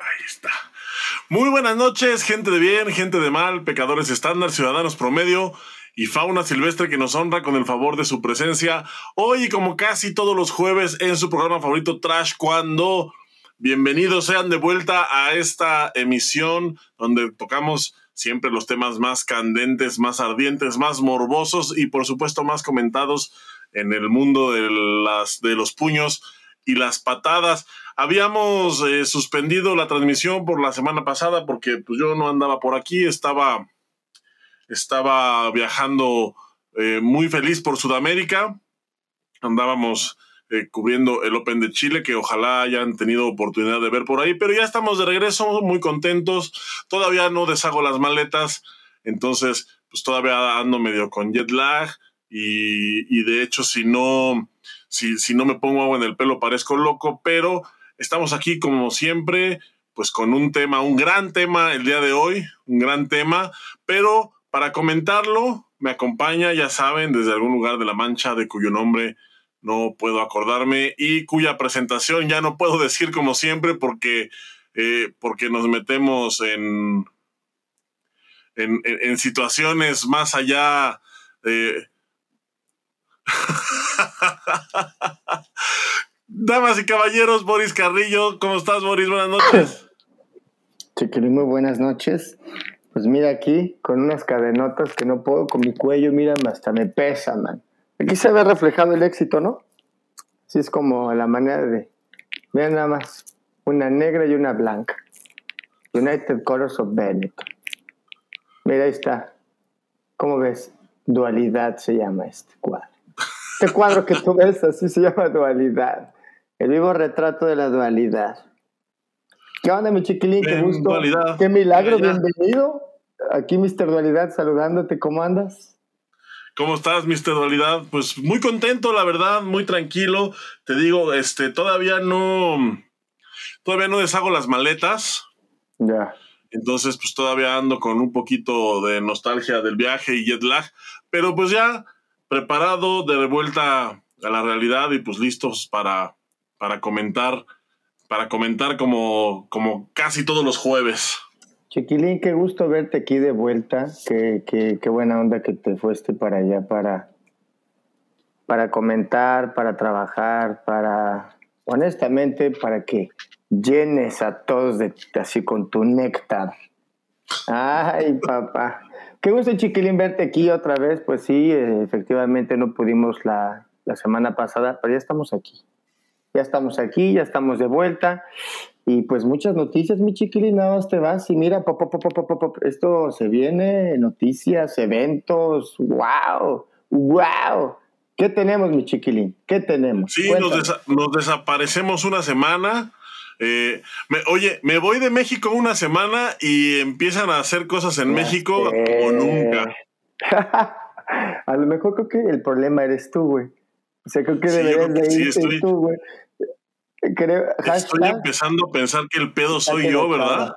Ahí está. Muy buenas noches, gente de bien, gente de mal, pecadores estándar, ciudadanos promedio y fauna silvestre que nos honra con el favor de su presencia. Hoy, como casi todos los jueves, en su programa favorito Trash Cuando. Bienvenidos sean de vuelta a esta emisión donde tocamos siempre los temas más candentes, más ardientes, más morbosos y por supuesto más comentados en el mundo de, de los puños y las patadas. Habíamos eh, suspendido la transmisión por la semana pasada porque pues, yo no andaba por aquí, estaba, estaba viajando eh, muy feliz por Sudamérica. Andábamos eh, cubriendo el Open de Chile, que ojalá hayan tenido oportunidad de ver por ahí, pero ya estamos de regreso, muy contentos. Todavía no deshago las maletas, entonces pues todavía ando medio con jet lag y, y de hecho si no si, si no me pongo agua en el pelo parezco loco, pero estamos aquí como siempre, pues con un tema, un gran tema el día de hoy, un gran tema, pero para comentarlo me acompaña, ya saben, desde algún lugar de la Mancha, de cuyo nombre no puedo acordarme y cuya presentación ya no puedo decir como siempre porque, eh, porque nos metemos en, en, situaciones más allá de... Damas y caballeros, Boris Carrillo, ¿cómo estás, Boris? Buenas noches. Chiquilín, muy buenas noches. Pues mira aquí, con unas cadenotas que no puedo con mi cuello, mira, hasta me pesa, man. Aquí se ve reflejado el éxito, ¿no? Así es como la manera de... Mira nada más, una negra y una blanca. United Colors of Benetton. Mira, ahí está. ¿Cómo ves? Dualidad se llama este cuadro. Este cuadro que tú ves así se llama dualidad. El vivo retrato de la dualidad. ¿Qué onda, mi chiquilín? Qué gusto. Qué milagro, bienvenido. Aquí, Mr. Dualidad, saludándote. ¿Cómo andas? ¿Cómo estás, Mr. Dualidad? Pues muy contento, la verdad, muy tranquilo. Te digo, este, todavía no. Todavía no deshago las maletas. Ya. Entonces, pues todavía ando con un poquito de nostalgia del viaje y jet lag. Pero pues ya preparado de vuelta a la realidad y pues listos para, para comentar, para comentar como, como casi todos los jueves. Chiquilín, qué gusto verte aquí de vuelta. Qué, qué, qué buena onda que te fuiste para allá para, para comentar, para trabajar, para, honestamente, para que llenes a todos de, así con tu néctar. Ay, papá. Qué gusto, Chiquilín, verte aquí otra vez. Pues sí, efectivamente no pudimos la, la, semana pasada, pero ya estamos aquí. Ya estamos aquí, ya estamos de vuelta. Y pues muchas noticias, mi Chiquilín, nada más te vas y mira, pop, pop, pop, pop, esto se viene, noticias, eventos, wow, wow. ¿Qué tenemos, mi Chiquilín? ¿Qué tenemos? Sí, nos, desa nos desaparecemos una semana eh, me, oye, me voy de México una semana y empiezan a hacer cosas en México como nunca. a lo mejor creo que el problema eres tú, güey. O sea, creo que deberías de irte estoy, tú, güey. estoy empezando a pensar que el pedo soy yo, ¿verdad?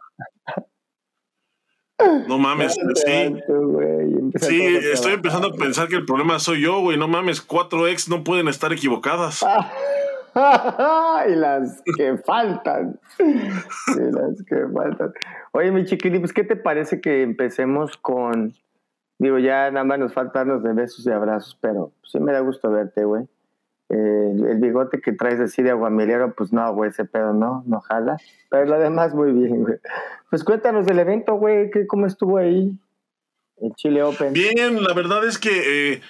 No mames, sí. sí, estoy empezando a pensar que el problema soy yo, güey. No mames, cuatro ex no pueden estar equivocadas. y las que faltan. Y las que faltan. Oye, mi chiquilín, pues, ¿qué te parece que empecemos con. Digo, ya nada más nos faltan los de besos y abrazos, pero sí me da gusto verte, güey. El bigote que traes así de aguamilero, pues no, güey, ese pedo no, no jala. Pero lo demás, muy bien, güey. Pues cuéntanos del evento, güey, ¿cómo estuvo ahí? El Chile Open. Bien, la verdad es que. Eh,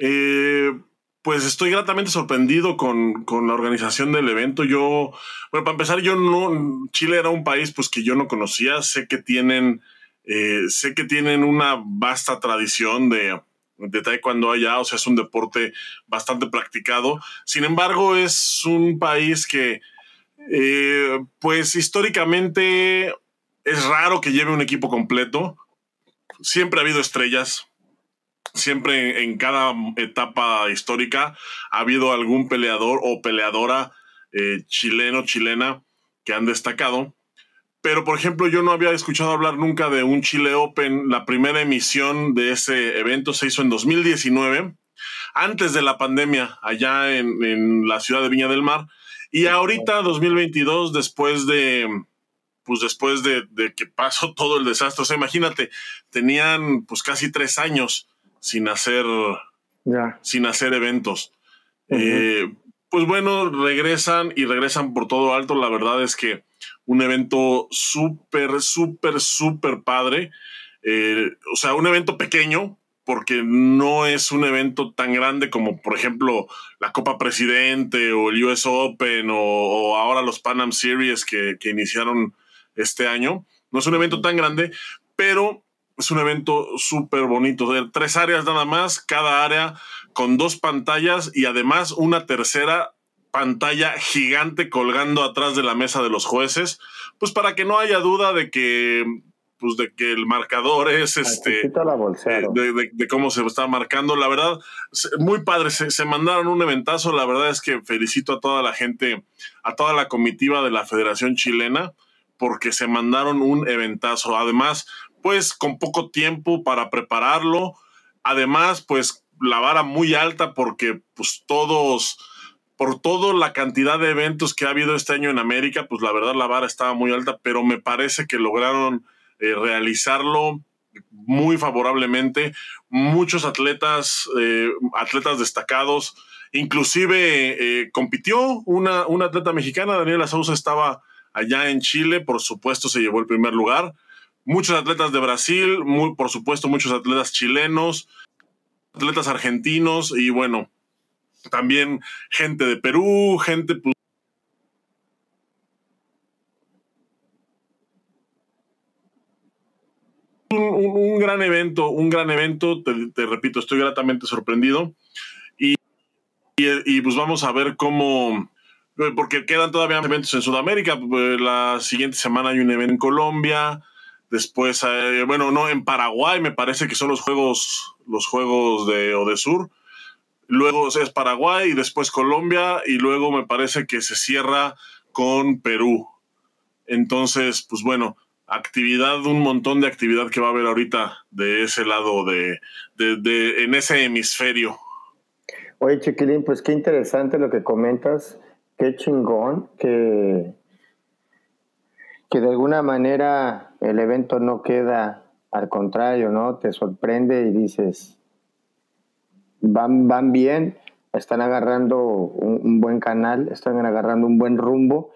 eh, pues estoy gratamente sorprendido con, con, la organización del evento. Yo, bueno, para empezar, yo no, Chile era un país pues que yo no conocía. Sé que tienen, eh, sé que tienen una vasta tradición de, de taekwondo allá, o sea, es un deporte bastante practicado. Sin embargo, es un país que, eh, pues históricamente es raro que lleve un equipo completo. Siempre ha habido estrellas, siempre en cada etapa histórica ha habido algún peleador o peleadora eh, chileno, chilena que han destacado. Pero, por ejemplo, yo no había escuchado hablar nunca de un Chile Open. La primera emisión de ese evento se hizo en 2019, antes de la pandemia, allá en, en la ciudad de Viña del Mar. Y ahorita, 2022, después de, pues después de, que pasó todo el desastre. O sea, imagínate, tenían pues casi tres años sin hacer, sin hacer eventos. Eh, pues bueno, regresan y regresan por todo alto. La verdad es que un evento súper, súper, súper padre. Eh, o sea, un evento pequeño, porque no es un evento tan grande como, por ejemplo, la Copa Presidente o el US Open o, ahora los Pan Am Series que, que, iniciaron este año. No es un evento tan grande, pero es un evento súper bonito. De tres áreas nada más, cada área con dos pantallas y además una tercera pantalla gigante colgando atrás de la mesa de los jueces, pues para que no haya duda de que pues de que el marcador es este de, de, cómo se está marcando. La verdad muy padre se, se, mandaron un eventazo. La verdad es que felicito a toda la gente a toda la comitiva de la Federación Chilena porque se mandaron un eventazo. Además pues con poco tiempo para prepararlo además pues la vara muy alta porque pues todos por toda la cantidad de eventos que ha habido este año en América, pues la verdad la vara estaba muy alta, pero me parece que lograron eh, realizarlo muy favorablemente. Muchos atletas, eh, atletas destacados, inclusive eh, compitió una, una, atleta mexicana, Daniela Sousa estaba allá en Chile, por supuesto se llevó el primer lugar. Muchos atletas de Brasil, por supuesto muchos atletas chilenos, atletas argentinos y bueno, también gente de Perú, gente pues, un, gran evento, un gran evento, te, repito, estoy gratamente sorprendido. Y, y, pues vamos a ver cómo, porque quedan todavía eventos en Sudamérica, pues, la siguiente semana hay un evento en Colombia, después, eh, bueno, no, en Paraguay me parece que son los juegos, los juegos de Odesur, luego es Paraguay y después Colombia y luego me parece que se cierra con Perú. Entonces, pues bueno, actividad, un montón de actividad que va a haber ahorita de ese lado, de, de, en ese hemisferio. Oye, Chiquilín, pues qué interesante lo que comentas, qué chingón que, que de alguna manera el evento no queda al contrario, ¿no? Te sorprende y dices, van, van bien, están agarrando un buen canal, están agarrando un buen rumbo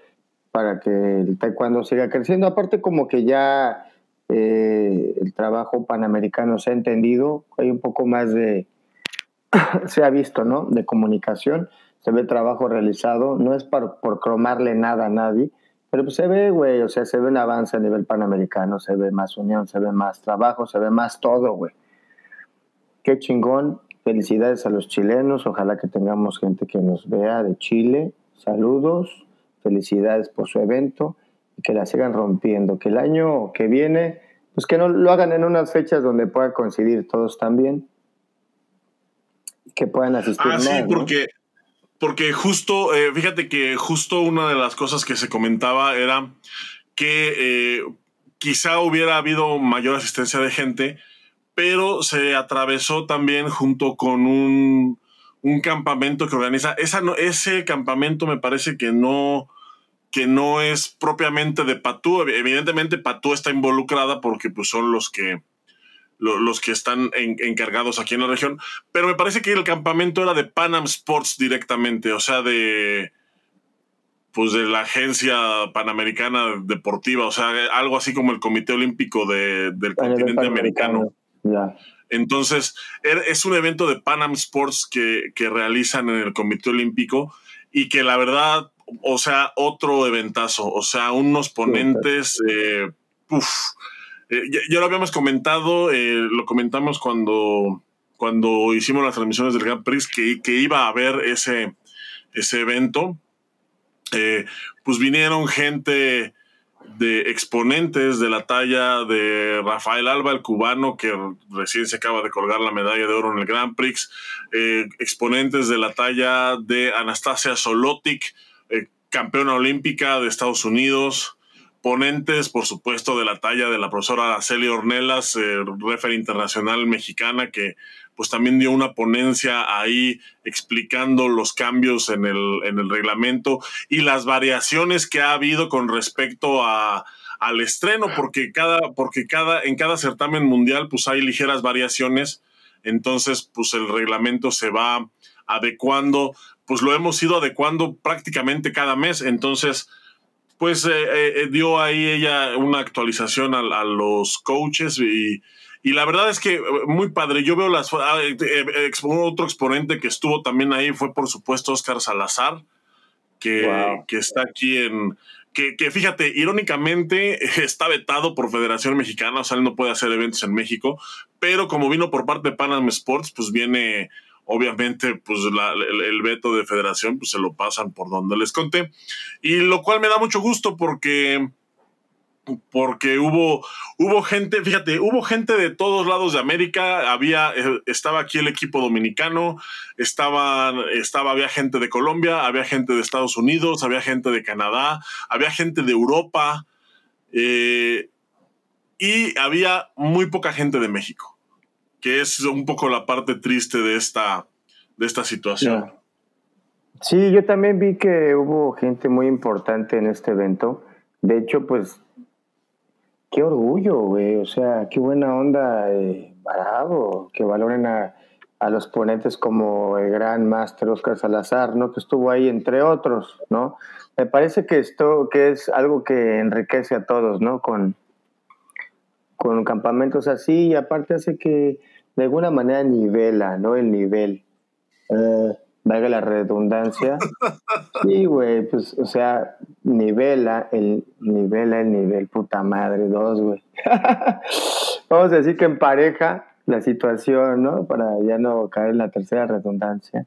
para que el taekwondo siga creciendo. Aparte como que ya eh, el trabajo panamericano se ha entendido, hay un poco más de, se ha visto, ¿no? De comunicación, se ve trabajo realizado, no es por, por cromarle nada a nadie, pero pues se ve, güey, o sea, se ve un avance a nivel panamericano, se ve más unión, se ve más trabajo, se ve más todo, güey. Qué chingón. Felicidades a los chilenos, ojalá que tengamos gente que nos vea de Chile. Saludos felicidades por su evento y que la sigan rompiendo. Que el año que viene, pues que no lo hagan en unas fechas donde pueda coincidir todos también. Que puedan asistir. Ah, sí, porque, porque justo, eh, fíjate que justo una de las cosas que se comentaba era que eh, quizá hubiera habido mayor asistencia de gente, pero se atravesó también junto con un un campamento que organiza. Ese campamento me parece que no, que no es propiamente de Patú. Evidentemente Patú está involucrada porque pues, son los que, los que están encargados aquí en la región. Pero me parece que el campamento era de Panam Sports directamente, o sea, de pues de la agencia panamericana deportiva, o sea, algo así como el Comité Olímpico del continente americano. Entonces, er, es un evento de Panam Sports que, realizan en el Comité Olímpico y que la verdad, o sea, otro eventazo, o sea, unos ponentes, eh, eh, ya, lo habíamos comentado, eh, lo comentamos cuando, cuando hicimos las transmisiones del Grand Prix, que, que iba a haber ese, ese evento. pues vinieron gente de exponentes de la talla de Rafael Alba, el cubano, que recién se acaba de colgar la medalla de oro en el Grand Prix, eh, exponentes de la talla de Anastasia Solotic, eh, campeona olímpica de Estados Unidos, ponentes, por supuesto, de la talla de la profesora Araceli Ornelas, eh, refer internacional mexicana, que pues también dio una ponencia ahí explicando los cambios en el, en el reglamento y las variaciones que ha habido con respecto a, al estreno, porque cada, porque cada, en cada certamen mundial, pues hay ligeras variaciones. Entonces, pues el reglamento se va adecuando, pues lo hemos ido adecuando prácticamente cada mes. Entonces, pues eh, eh, dio ahí ella una actualización a, los coaches y, y, la verdad es que eh, muy padre. Yo veo las ah, otro exponente que estuvo también ahí fue por supuesto Oscar Salazar, que, que está aquí en que, que, fíjate, irónicamente está vetado por Federación Mexicana, o sea, él no puede hacer eventos en México, pero como vino por parte de Panam Sports, pues viene obviamente pues el, veto de federación pues se lo pasan por donde les conté. Y lo cual me da mucho gusto porque porque hubo hubo gente fíjate hubo gente de todos lados de América. Había eh, estaba aquí el equipo dominicano estaba había gente de Colombia había gente de Estados Unidos había gente de Canadá había gente de Europa eh, y había muy poca gente de México que es un poco la parte triste de esta, de esta situación. Sí, yo también vi que hubo gente muy importante en este evento. De hecho, pues, qué orgullo, güey. O sea, qué buena onda, eh, bravo, que valoren a, a, los ponentes como el gran máster Oscar Salazar, ¿no? Que estuvo ahí, entre otros, ¿no? Me parece que esto que es algo que enriquece a todos, ¿no? Con, con campamentos así y aparte hace que de alguna manera nivela, ¿no? El nivel. Uh, valga la redundancia. Sí, güey, pues, o sea, nivela el, nivela el nivel, puta madre, dos, güey. Vamos a decir que en pareja la situación, ¿no? Para ya no caer en la tercera redundancia.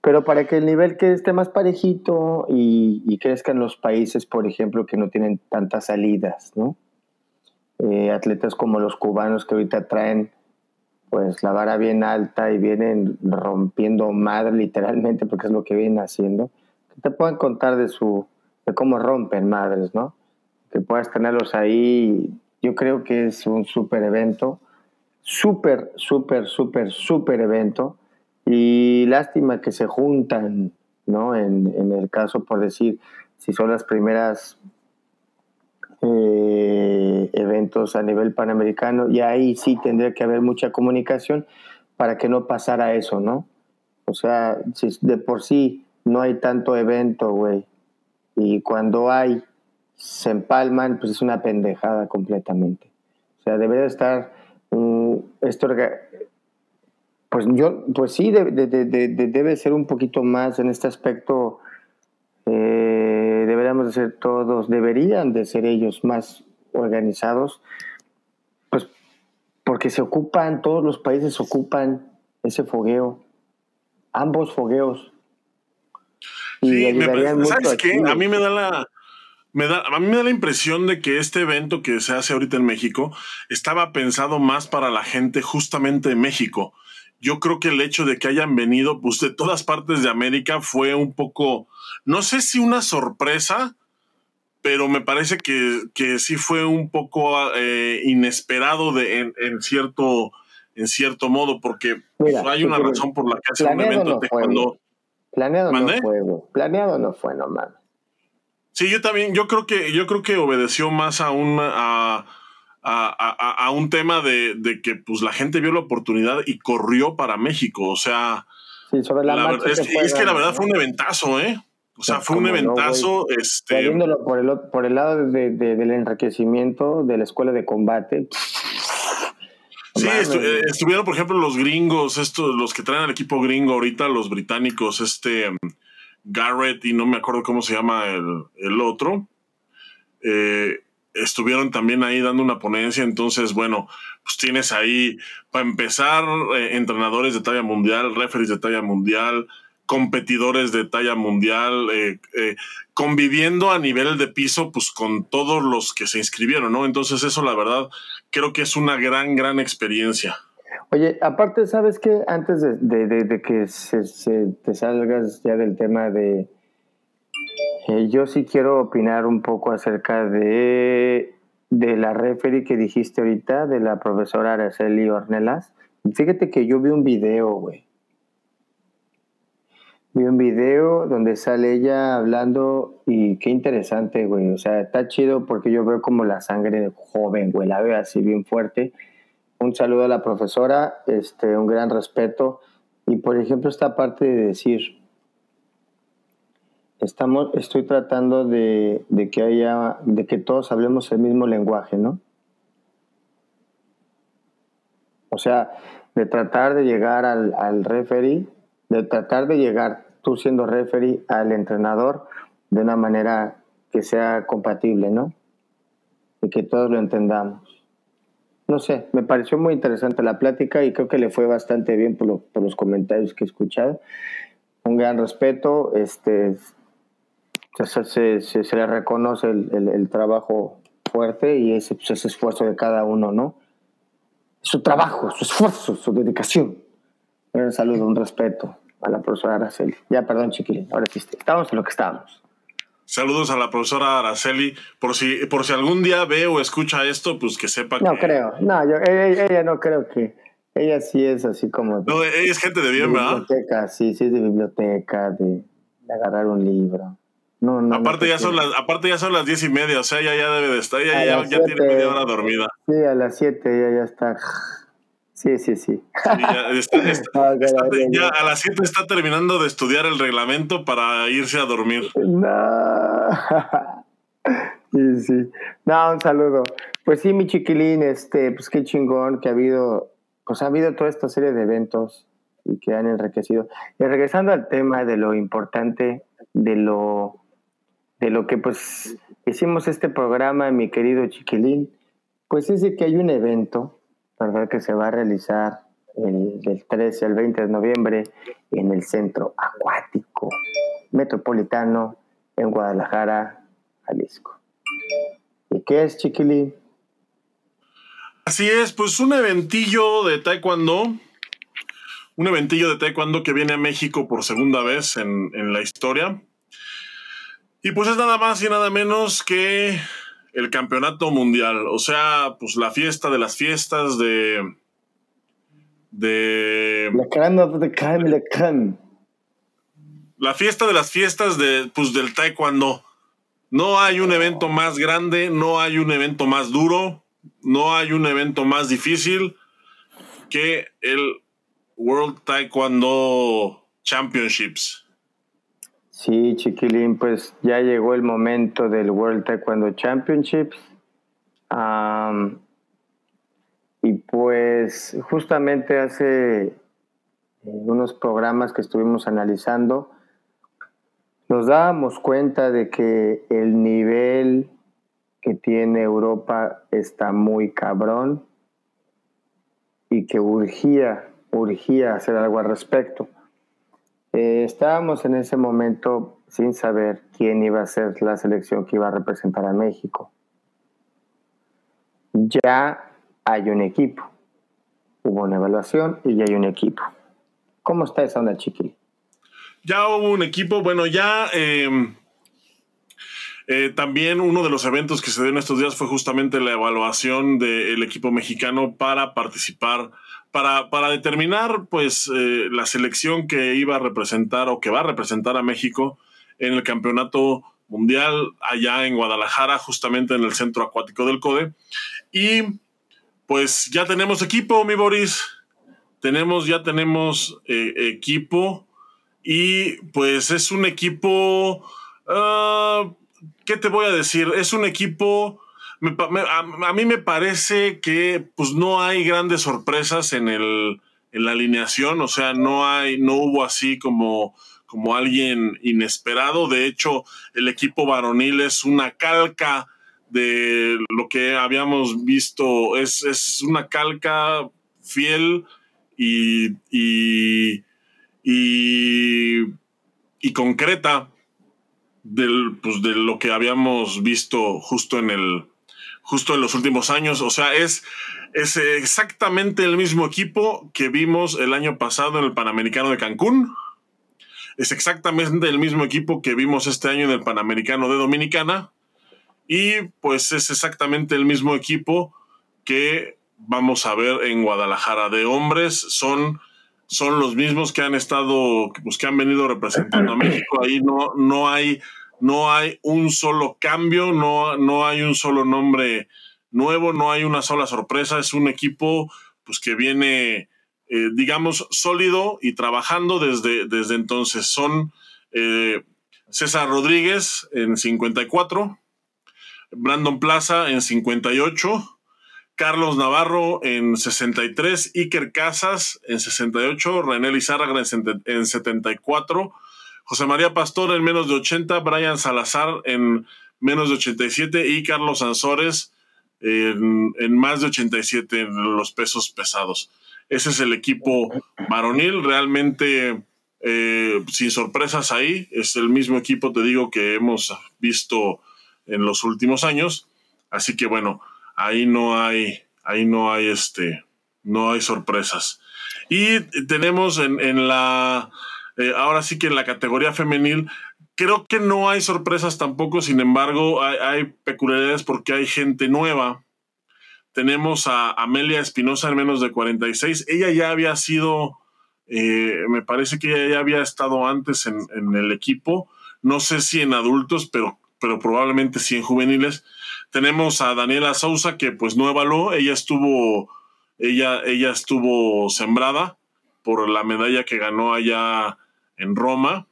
Pero para que el nivel que esté más parejito y, y crezcan los países, por ejemplo, que no tienen tantas salidas, ¿no? Eh, atletas como los cubanos que ahorita traen pues la vara bien alta y vienen rompiendo madre literalmente porque es lo que vienen haciendo que te puedan contar de su de cómo rompen madres no que puedas tenerlos ahí yo creo que es un súper evento súper súper súper súper evento y lástima que se juntan no en, en el caso por decir si son las primeras eh, eventos a nivel panamericano y ahí sí tendría que haber mucha comunicación para que no pasara eso, ¿no? O sea, si de por sí no hay tanto evento, güey, y cuando hay, se empalman, pues es una pendejada completamente. O sea, debería estar esto, pues yo, pues sí, debe ser un poquito más en este aspecto deberíamos de ser todos, deberían de ser ellos más organizados, pues porque se ocupan, todos los países ocupan ese fogueo, ambos fogueos. sí, ¿sabes qué? A mí me da la... Me da, a mí me da la impresión de que este evento que se hace ahorita en México estaba pensado más para la gente justamente de México. Yo creo que el hecho de que hayan venido pues, de todas partes de América fue un poco, no sé si una sorpresa, pero me parece que, que sí fue un poco eh, inesperado de, en, cierto, en cierto modo, porque hay una razón por la que hace un evento de cuando... Planeado no fue, Planeado no fue, no Sí, yo también, yo creo que, yo creo que obedeció más a una, a, a, a, un tema de, de, que pues la gente vio la oportunidad y corrió para México. O sea, sí, sobre la, es, es, que la verdad fue un eventazo, ¿eh? O sea, fue un eventazo. este... por el, por el lado de, del enriquecimiento de la escuela de combate. Sí, estuvieron, por ejemplo, los gringos, estos, los que traen al equipo gringo ahorita, los británicos, este Garrett y no me acuerdo cómo se llama el, el otro. Eh, estuvieron también ahí dando una ponencia, entonces, bueno, pues tienes ahí, para empezar, eh, entrenadores de talla mundial, referees de talla mundial, competidores de talla mundial, eh, eh, conviviendo a nivel de piso, pues con todos los que se inscribieron, ¿no? Entonces eso, la verdad, creo que es una gran, gran experiencia. Oye, aparte, ¿sabes qué? Antes de, que se, te salgas ya del tema de... Eh, yo sí quiero opinar un poco acerca de, de la referee que dijiste ahorita, de la profesora Araceli Ornelas. Fíjate que yo vi un video, güey Vi un video donde sale ella hablando y qué interesante, güey. O sea, está chido porque yo veo como la sangre joven, güey. La veo así bien fuerte. Un saludo a la profesora, este, un gran respeto. Y por ejemplo, esta parte de decir, estamos, estoy tratando de, de que haya, de que todos hablemos el mismo lenguaje, ¿no? O sea, de tratar de llegar al, al referee, de tratar de llegar tú siendo referee al entrenador de una manera que sea compatible, ¿no? Y que todos lo entendamos. No sé, me pareció muy interesante la plática y creo que le fue bastante bien por, por los comentarios que he escuchado. Un gran respeto, este, se, se, se le reconoce el, el, el, trabajo fuerte y ese, pues, ese esfuerzo de cada uno, ¿no? Su trabajo, su esfuerzo, su dedicación. Un saludo, un respeto a la profesora Araceli. Ya, perdón, chiquilín, ahora sí, estamos en lo que estábamos. Saludos a la profesora Araceli. Por si, por si algún día ve o escucha esto, pues que sepa no que. No creo, no, yo, ella, ella, no creo que. Ella sí es así como. De, no, ella es gente de bien, de ¿verdad? Biblioteca, sí, sí, es de biblioteca, de, de agarrar un libro. No, no, aparte, no ya son las, aparte ya son las diez y media, o sea, ella ya debe de estar, ya, ya tiene siete. media hora dormida. Sí, a las 7 ella ya está. Sí, sí, sí. Sí, ya, está- está- está- caray, ya a las 7 está terminando de estudiar el reglamento para irse a dormir. No. Sí, sí. No, un saludo. Pues sí, mi chiquilín, este, pues qué chingón que ha habido, pues ha habido toda esta serie de eventos y que han enriquecido. Y regresando al tema de lo importante, de lo, de lo que pues hicimos este programa, mi querido chiquilín, pues es de que hay un evento, ¿verdad? Que se va a realizar el, del 13 al 20 de noviembre en el Centro Acuático Metropolitano en Guadalajara, Jalisco. ¿Y qué es, chiquilín? Así es, pues un eventillo de taekwondo, un eventillo de taekwondo que viene a México por segunda vez en, en la historia. Y pues es nada más y nada menos que el campeonato mundial, o sea, pues la fiesta de las fiestas de... de La fiesta de las fiestas de, pues, del taekwondo. No hay un evento más grande, no hay un evento más duro, no hay un evento más difícil que el World Taekwondo Championships. Sí, chiquilín, pues ya llegó el momento del World Taekwondo Championships. Am, y pues justamente hace eh, unos programas que estuvimos analizando, nos dábamos cuenta de que el nivel que tiene Europa está muy cabrón y que urgía, urgía hacer algo al respecto. Eh, estábamos en ese momento sin saber quién iba a ser la selección que iba a representar a México. Ya hay un equipo. Hubo una evaluación y ya hay un equipo. ¿Cómo está esa onda, chiquil? Ya hubo un equipo, bueno, ya eh, eh, también uno de los eventos que se dio en estos días fue justamente la evaluación del equipo mexicano para participar, para, para determinar pues eh, la selección que iba a representar o que va a representar a México en el campeonato mundial allá en Guadalajara, justamente en el centro acuático del CODE. Y pues ya tenemos equipo, mi Boris. Tenemos, ya tenemos eh, equipo. Y pues es un equipo. Uh, ¿Qué te voy a decir? Es un equipo. A, mí me parece que pues no hay grandes sorpresas en, el, en la alineación. O sea, no hay, no hubo así como, como alguien inesperado. De hecho, el equipo varonil es una calca de lo que habíamos visto. Es, es una calca fiel y, y y, y concreta del, pues, de lo que habíamos visto justo en el justo en los últimos años. O sea, es, es exactamente el mismo equipo que vimos el año pasado en el Panamericano de Cancún. Es exactamente el mismo equipo que vimos este año en el Panamericano de Dominicana. Y pues es exactamente el mismo equipo que vamos a ver en Guadalajara de hombres. Son son los mismos que han estado, pues que han venido representando a México. Ahí no, no hay, no hay un solo cambio, no, no hay un solo nombre nuevo, no hay una sola sorpresa. Es un equipo, pues que viene, eh, digamos, sólido y trabajando desde, desde entonces. Son eh, César Rodríguez en 54, Brandon Plaza en 58. Carlos Navarro en 63, Iker Casas en 68, René Lizárraga en 74, José María Pastor en menos de 80, Brian Salazar en menos de 87 y Carlos Ansores en, más de 87 en los pesos pesados. Ese es el equipo varonil, realmente eh, sin sorpresas ahí, es el mismo equipo, te digo, que hemos visto en los últimos años. Así que bueno, ahí no hay, ahí no hay este, no hay sorpresas. Y tenemos en, la, eh, ahora sí que en la categoría femenil, creo que no hay sorpresas tampoco, sin embargo, hay, peculiaridades porque hay gente nueva. Tenemos a Amelia Espinosa en menos de 46. Ella ya había sido, eh, me parece que ella ya había estado antes en, en el equipo. No sé si en adultos, pero, pero probablemente sí en juveniles tenemos a Daniela Sousa, que pues no evaluó, ella estuvo, ella, ella estuvo sembrada por la medalla que ganó allá en Roma.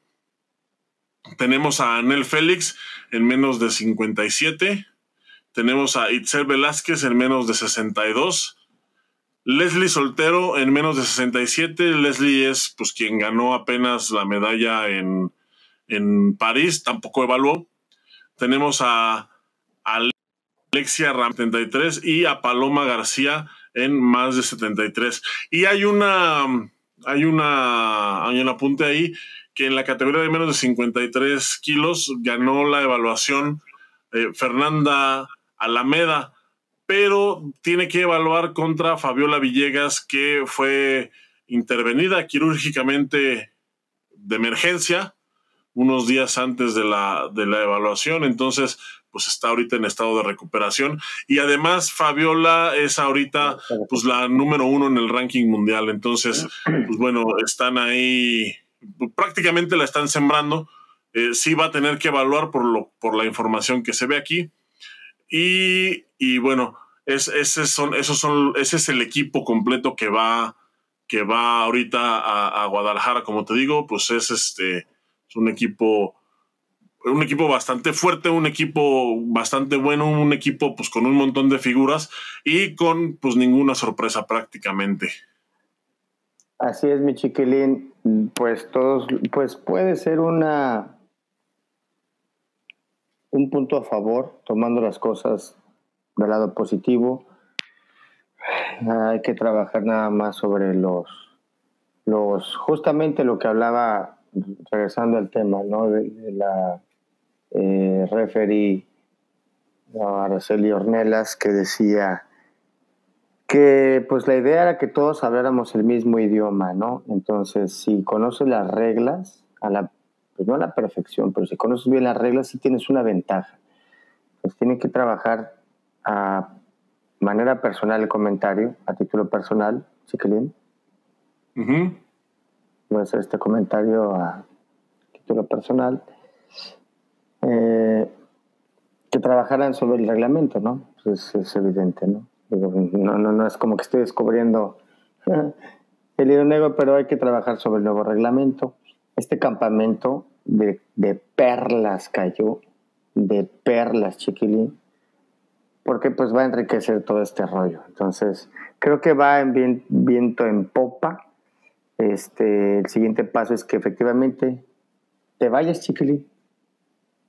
Tenemos a Anel Félix en menos de 57. Tenemos a Itzel Velázquez en menos de 62. Leslie Soltero en menos de 67. Leslie es pues quien ganó apenas la medalla en, en París, tampoco evaluó. Tenemos a, Alexia Ram 73 y a Paloma García en más de 73. Y hay una, hay una, hay un apunte ahí que en la categoría de menos de 53 kilos ganó la evaluación eh, Fernanda Alameda, pero tiene que evaluar contra Fabiola Villegas, que fue intervenida quirúrgicamente de emergencia unos días antes de la, de la evaluación. Entonces, pues está ahorita en estado de recuperación. Y además Fabiola es ahorita pues la número uno en el ranking mundial. Entonces, pues bueno, están ahí, prácticamente la están sembrando. Eh, sí va a tener que evaluar por, lo, por la información que se ve aquí. Y, y bueno, es, ese, son, esos son, ese es el equipo completo que va, que va ahorita a, a Guadalajara, como te digo, pues es este, es un equipo un equipo bastante fuerte, un equipo bastante bueno, un equipo pues con un montón de figuras y con pues ninguna sorpresa prácticamente. Así es, mi chiquilín. Pues todos, pues puede ser una un punto a favor, tomando las cosas del lado positivo. Hay que trabajar nada más sobre los, los, justamente lo que hablaba, regresando al tema, ¿no? Eh, referí a Araceli Ornelas que decía que pues la idea era que todos habláramos el mismo idioma, ¿no? Entonces, si conoces las reglas, a la, pues no a la perfección, pero si conoces bien las reglas, sí tienes una ventaja. Pues tiene que trabajar a manera personal el comentario, a título personal, Chiquilín. Voy a hacer este comentario a título personal eh, que trabajaran sobre el reglamento, ¿no? Es evidente, ¿no? no, no, no es como que estoy descubriendo el hilo negro, pero hay que trabajar sobre el nuevo reglamento. Este campamento de, de perlas cayó, de perlas, chiquilín, porque pues va a enriquecer todo este rollo. Entonces, creo que va en viento en popa. Este, el siguiente paso es que efectivamente te vayas, chiquilín,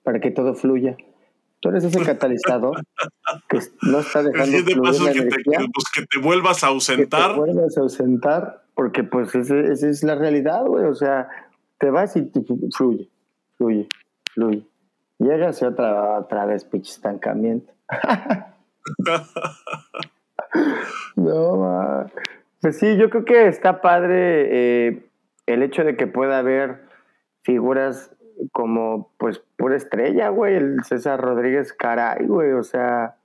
para que todo fluya. Tú eres ese catalizador que no está dejando fluir la que, te, pues, que te vuelvas a ausentar. Que te vuelvas a ausentar, porque pues esa es la realidad, güey. O sea, te vas y fluye, fluye, fluye. Llegas y otra, otra vez, pinche estancamiento. no, Pues sí, yo creo que está padre eh, el hecho de que pueda haber figuras como pues pura estrella, güey, el César Rodríguez, caray, güey, o sea,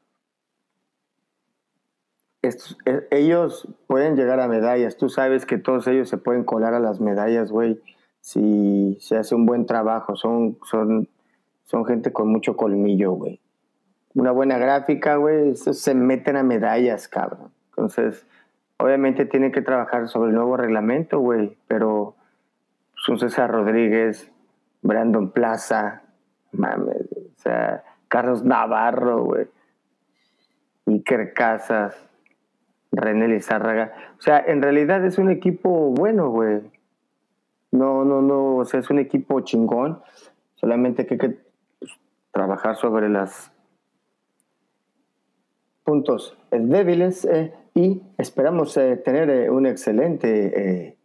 e, ellos pueden llegar a medallas. Tú sabes que todos ellos se pueden colar a las medallas, güey. Si se hace un buen trabajo, son, son, son gente con mucho colmillo, güey. Una buena gráfica, güey, se meten a medallas, cabrón. Entonces, obviamente tienen que trabajar sobre el nuevo reglamento, güey, pero son César Rodríguez, Brandon Plaza, mames, o sea, Carlos Navarro, güey, Iker Casas, René Lizárraga. O sea, en realidad es un equipo bueno, güey. No, no, no, o sea, es un equipo chingón. Solamente que hay que trabajar sobre las puntos débiles eh, y esperamos eh, tener eh, un excelente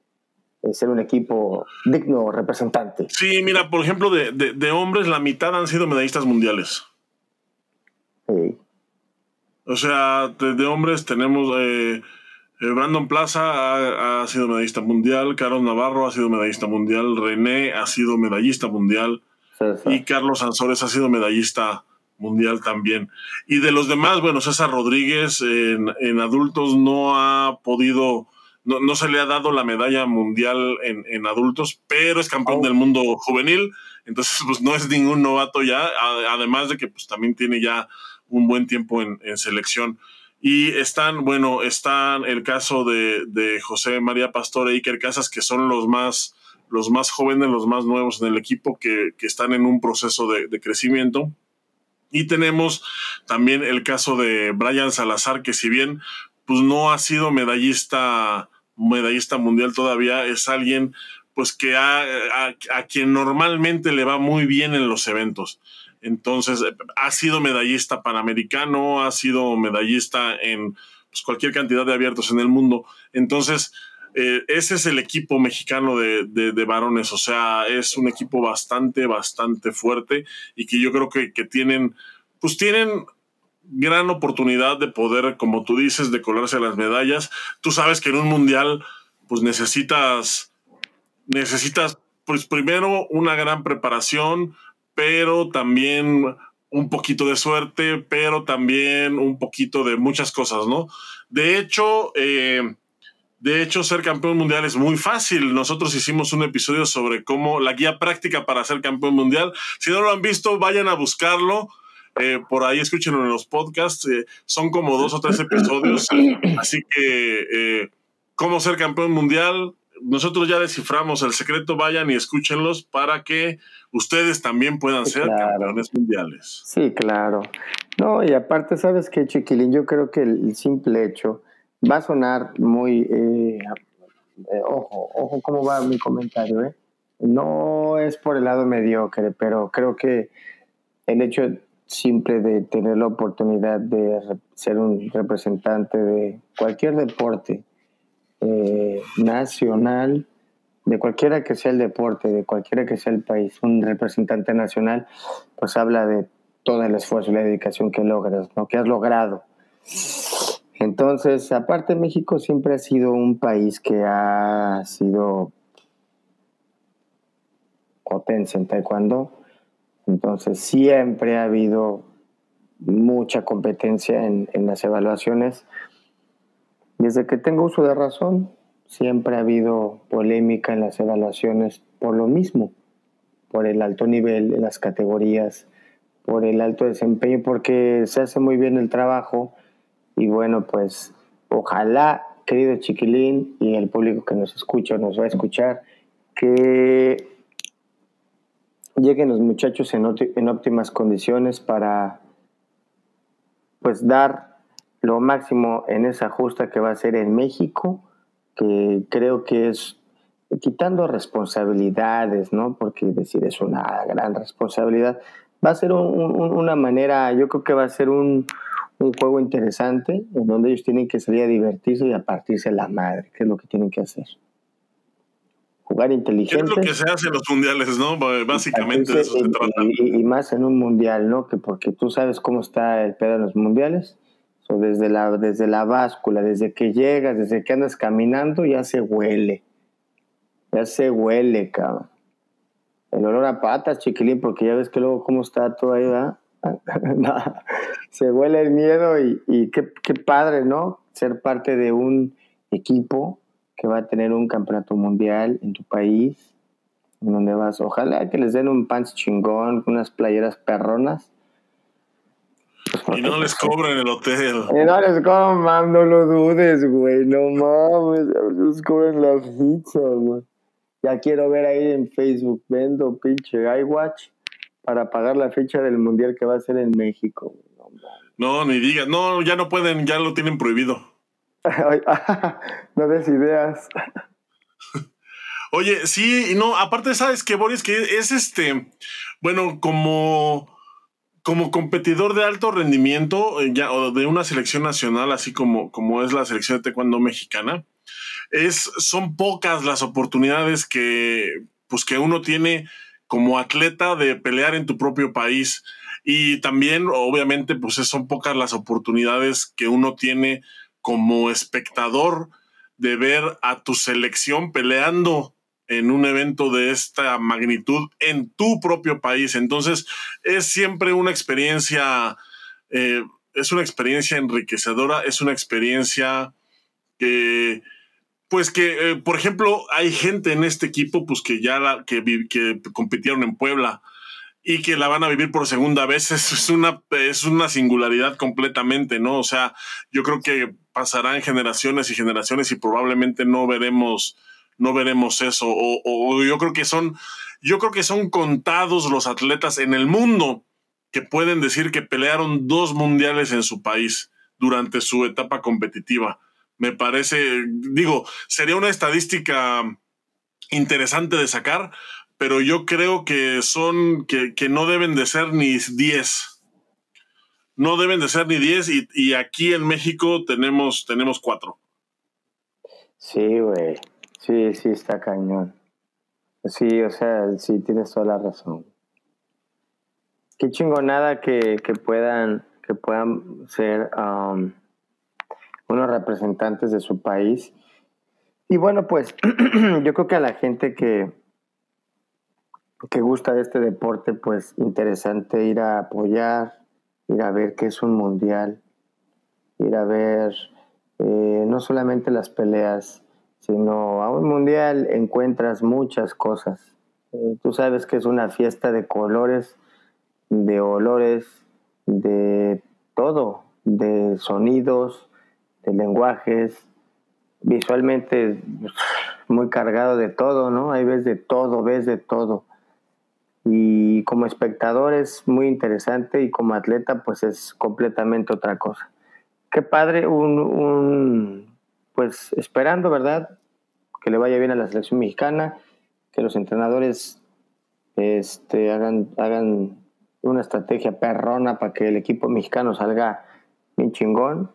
ser un equipo digno representante. Sí, mira, por ejemplo, de, de, hombres, la mitad han sido medallistas mundiales. Sí. O sea, de, hombres tenemos. Eh, eh, Brandon Plaza ha, sido medallista mundial, Carlos Navarro ha sido medallista mundial, René ha sido medallista mundial y Carlos Ansores ha sido medallista mundial también. Y de los demás, bueno, César Rodríguez en, en adultos no ha podido no, se le ha dado la medalla mundial en, adultos, pero es campeón oh. del mundo juvenil, entonces pues no es ningún novato ya, además de que pues también tiene ya un buen tiempo en, selección. Y están, bueno, están el caso de, José María Pastor e Iker Casas, que son los más, los más jóvenes, los más nuevos en el equipo, que, están en un proceso de, de, crecimiento. Y tenemos también el caso de Brian Salazar, que si bien pues no ha sido medallista medallista mundial todavía, es alguien pues que a, a, quien normalmente le va muy bien en los eventos. Entonces, ha sido medallista panamericano, ha sido medallista en pues, cualquier cantidad de abiertos en el mundo. Entonces, eh, ese es el equipo mexicano de, de, varones, o sea, es un equipo bastante, bastante fuerte y que yo creo que, que tienen, pues tienen gran oportunidad de poder, como tú dices, de colarse las medallas. Tú sabes que en un mundial, pues necesitas, necesitas, pues primero una gran preparación, pero también un poquito de suerte, pero también un poquito de muchas cosas, ¿no? De hecho, eh, de hecho, ser campeón mundial es muy fácil. Nosotros hicimos un episodio sobre cómo la guía práctica para ser campeón mundial. Si no lo han visto, vayan a buscarlo. Eh, por ahí escúchenlo en los podcasts. Eh, son como dos o tres episodios. así que, eh, ¿cómo ser campeón mundial? Nosotros ya desciframos el secreto. Vayan y escúchenlos para que ustedes también puedan ser campeones mundiales. Sí, claro. No, y aparte, ¿sabes qué, Chiquilín? Yo creo que el simple hecho va a sonar muy. ojo, ojo, cómo va mi comentario, ¿eh? No es por el lado mediocre, pero creo que el hecho simple de tener la oportunidad de ser un representante de cualquier deporte eh, nacional, de cualquiera que sea el deporte, de cualquiera que sea el país, un representante nacional, pues habla de todo el esfuerzo y la dedicación que logras, ¿no? que has logrado. Entonces, aparte México siempre ha sido un país que ha sido potencia en taekwondo, entonces siempre ha habido mucha competencia en, las evaluaciones. Desde que tengo uso de razón, siempre ha habido polémica en las evaluaciones por lo mismo, por el alto nivel de las categorías, por el alto desempeño, porque se hace muy bien el trabajo y bueno, pues ojalá, querido chiquilín y el público que nos escucha, nos va a escuchar, que lleguen los muchachos en, óptimas condiciones para pues dar lo máximo en esa justa que va a ser en México, que creo que es quitando responsabilidades, ¿no? Porque decir es una gran responsabilidad. Va a ser una manera, yo creo que va a ser un, un, juego interesante en donde ellos tienen que salir a divertirse y a partirse la madre, que es lo que tienen que hacer jugar inteligente. es lo que se hace en los mundiales, ¿no? Básicamente de eso se trata. Y, más en un mundial, ¿no? Que porque tú sabes cómo está el pedo en los mundiales. desde, la, desde la báscula, desde que llegas, desde que andas caminando, ya se huele. Ya se huele, cabrón. El olor a patas, chiquilín, porque ya ves que luego cómo está todo ahí, ¿verdad? se huele el miedo y, y qué, qué, padre, ¿no? Ser parte de un equipo que va a tener un campeonato mundial en tu país, en donde vas. Ojalá que les den un pants chingón, unas playeras perronas. y no les cobren el hotel. Y no les cobran, no lo dudes, güey. No mames, les cobren la pizza, güey. Ya quiero ver ahí en Facebook, vendo pinche iWatch para pagar la fecha del mundial que va a ser en México. No, ni diga, no, ya no pueden, ya lo tienen prohibido. no des ideas. Oye, sí, no, aparte, ¿sabes qué, Boris? Que es este, bueno, como, como competidor de alto rendimiento, eh, ya, o de una selección nacional, así como, como es la selección de taekwondo mexicana, es, son pocas las oportunidades que, pues, que uno tiene como atleta de pelear en tu propio país. Y también, obviamente, pues son pocas las oportunidades que uno tiene como espectador de ver a tu selección peleando en un evento de esta magnitud en tu propio país. Entonces, es siempre una experiencia, eh, es una experiencia enriquecedora, es una experiencia que pues que, eh, por ejemplo, hay gente en este equipo pues que ya la, que, compitieron en Puebla y que la van a vivir por segunda vez una, es una singularidad completamente, ¿no? O sea, yo creo que pasarán generaciones y generaciones y probablemente no veremos, no veremos eso. O, yo creo que son, yo creo que son contados los atletas en el mundo que pueden decir que pelearon dos mundiales en su país durante su etapa competitiva me parece, digo, sería una estadística interesante de sacar, pero yo creo que son, que, no deben de ser ni 10. No deben de ser ni 10 y, aquí en México tenemos, tenemos 4. Sí, güey. Sí, sí, está cañón. Sí, o sea, sí, tienes toda la razón. Qué chingonada que, que puedan, que puedan ser um, unos representantes de su país. Y bueno, pues yo creo que a la gente que, que gusta de este deporte, pues interesante ir a apoyar, ir a ver qué es un mundial, ir a ver eh, no solamente las peleas, sino a un mundial encuentras muchas cosas. Eh, tú sabes que es una fiesta de colores, de olores, de todo, de sonidos, lenguajes, visualmente muy cargado de todo, ¿no? Ahí ves de todo, ves de todo. Y como espectador es muy interesante y como atleta pues es completamente otra cosa. Qué padre, un, pues esperando, ¿verdad? Que le vaya bien a la selección mexicana, que los entrenadores este, hagan, hagan una estrategia perrona para que el equipo mexicano salga bien chingón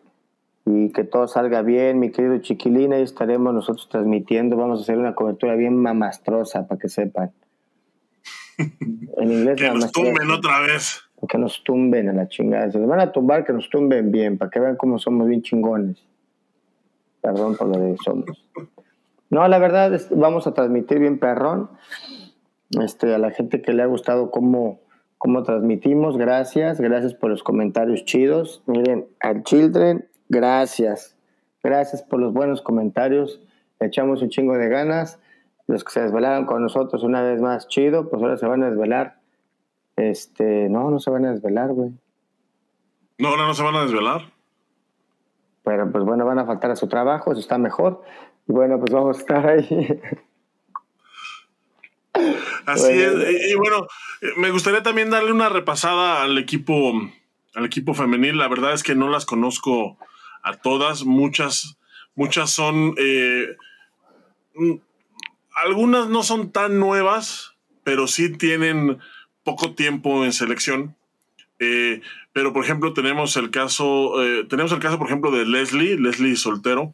y que todo salga bien, mi querido Chiquilina, y estaremos nosotros transmitiendo, vamos a hacer una cobertura bien mamastrosa para que sepan. En inglés que nos tumben otra vez. Que nos tumben a la chingada. Se nos van a tumbar, que nos tumben bien, para que vean cómo somos bien chingones. Perdón por lo de somos. No, la verdad, vamos a transmitir bien perrón. Este, a la gente que le ha gustado cómo, cómo transmitimos, gracias. Gracias por los comentarios chidos. Miren, al Children Gracias. Gracias por los buenos comentarios. Le echamos un chingo de ganas. Los que se desvelaron con nosotros una vez más, chido, pues ahora se van a desvelar. Este, no, no se van a desvelar, güey. No, ahora no se van a desvelar. Pero pues bueno, van a faltar a su trabajo, eso está mejor. Y bueno, pues vamos a estar ahí. Así es. Y, bueno, me gustaría también darle una repasada al equipo, al equipo femenil. La verdad es que no las conozco a todas, muchas, muchas son, eh, algunas no son tan nuevas, pero sí tienen poco tiempo en selección. Eh, pero por ejemplo tenemos el caso, eh, tenemos el caso por ejemplo de Leslie, Leslie Soltero,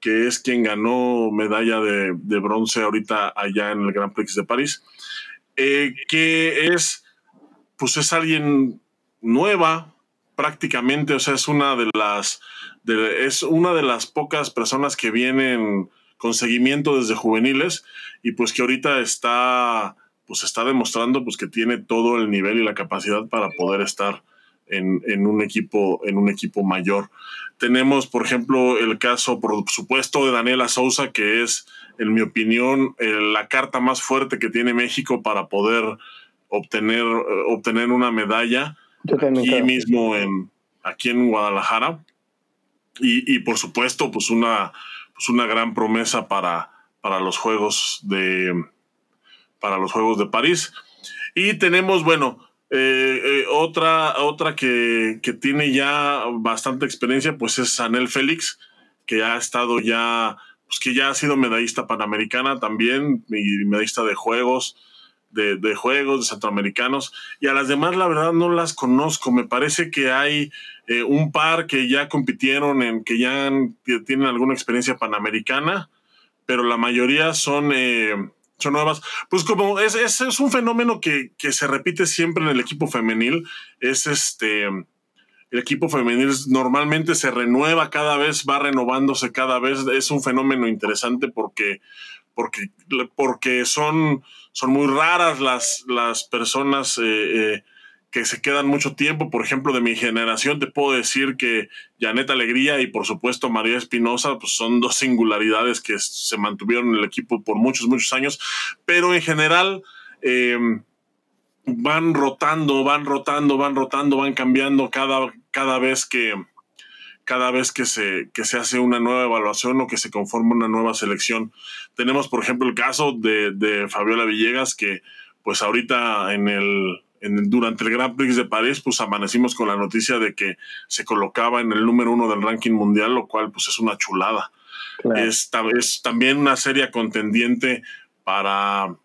que es quien ganó medalla de, de bronce ahorita allá en el Grand Prix de París, que es, pues es alguien nueva prácticamente, o sea, es una de las es una de las pocas personas que vienen con seguimiento desde juveniles y pues que ahorita está pues está demostrando pues que tiene todo el nivel y la capacidad para poder estar en, un equipo, en un equipo mayor. Tenemos, por ejemplo, el caso, por supuesto, de Daniela Sousa, que es, en mi opinión, eh, la carta más fuerte que tiene México para poder obtener, eh, obtener una medalla aquí mismo en, aquí en Guadalajara. Y, por supuesto, pues una, pues una gran promesa para, para los Juegos de para los Juegos de París. Y tenemos, bueno, eh, eh, otra, otra que, tiene ya bastante experiencia, pues es Anel Félix, que ha estado ya, pues que ya ha sido medallista panamericana también, y medallista de juegos, de, juegos, de centroamericanos. Y a las demás, la verdad, no las conozco. Me parece que hay eh, un par que ya compitieron, en que ya tienen alguna experiencia panamericana, pero la mayoría son son nuevas. Pues como es, es, es un fenómeno que, que, se repite siempre en el equipo femenil, es este, el equipo femenil normalmente se renueva cada vez, va renovándose cada vez, es un fenómeno interesante porque, porque, porque son, son muy raras las, las personas. Eh, eh, que se quedan mucho tiempo. Por ejemplo, de mi generación te puedo decir que Janet Alegría y por supuesto María Espinosa pues son dos singularidades que se mantuvieron en el equipo por muchos, muchos años. Pero en general em, van rotando, van rotando, van rotando, van cambiando cada, cada vez que cada vez que se, que se hace una nueva evaluación o que se conforma una nueva selección. Tenemos, por ejemplo, el caso de, de Fabiola Villegas, que pues ahorita en el, durante el Grand Prix de París, pues amanecimos con la noticia de que se colocaba en el número uno del ranking mundial, lo cual pues es una chulada. Es, también una serie contendiente para,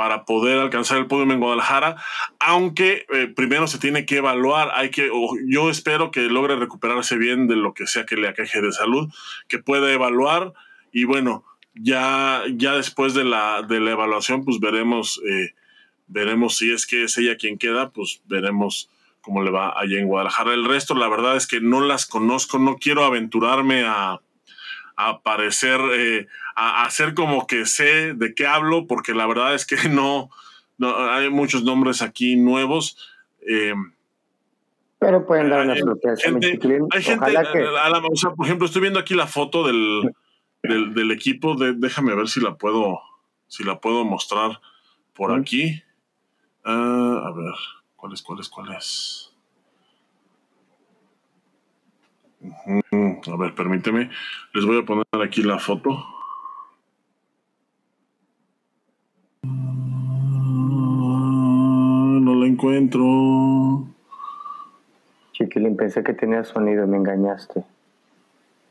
para poder alcanzar el podio en Guadalajara, aunque eh, primero se tiene que evaluar, hay que, yo espero que logre recuperarse bien de lo que sea que le aqueje de salud, que pueda evaluar y bueno, ya, ya después de la, de la evaluación, pues veremos eh, veremos si es que es ella quien queda, pues veremos cómo le va allá en Guadalajara. El resto, la verdad es que no las conozco, no quiero aventurarme a, a parecer, eh, a, hacer como que sé de qué hablo, porque la verdad es que no, no hay muchos nombres aquí nuevos. Eh, pero pueden dar una explicación. Hay gente, por ejemplo, estoy viendo aquí la foto del, del, equipo. De, déjame ver si la puedo, si la puedo mostrar por aquí. Ah, a ver, ¿cuál es, cuál es, cuál es? A ver, permíteme. Les voy a poner aquí la foto. Ah, no la encuentro. Chiquilín, pensé que tenía sonido, me engañaste.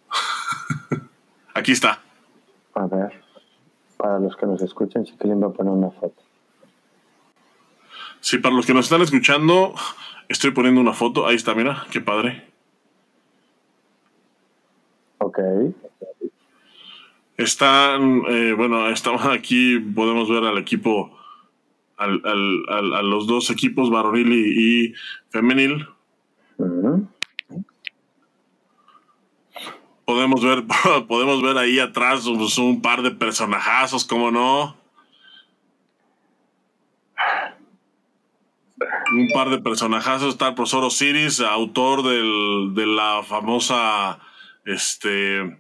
aquí está. A ver, para los que nos escuchan, Chiquilín va a poner una foto. Sí, para los que nos están escuchando, estoy poniendo una foto. Ahí está, mira, qué padre. Ok. Están, eh, bueno, estamos aquí, podemos ver al equipo, al, al, a los dos equipos, varonil y, femenil. Podemos ver, podemos ver ahí atrás pues, un par de personajazos, como no. un par de personajazos. Está el profesor Osiris, autor de la famosa. Este.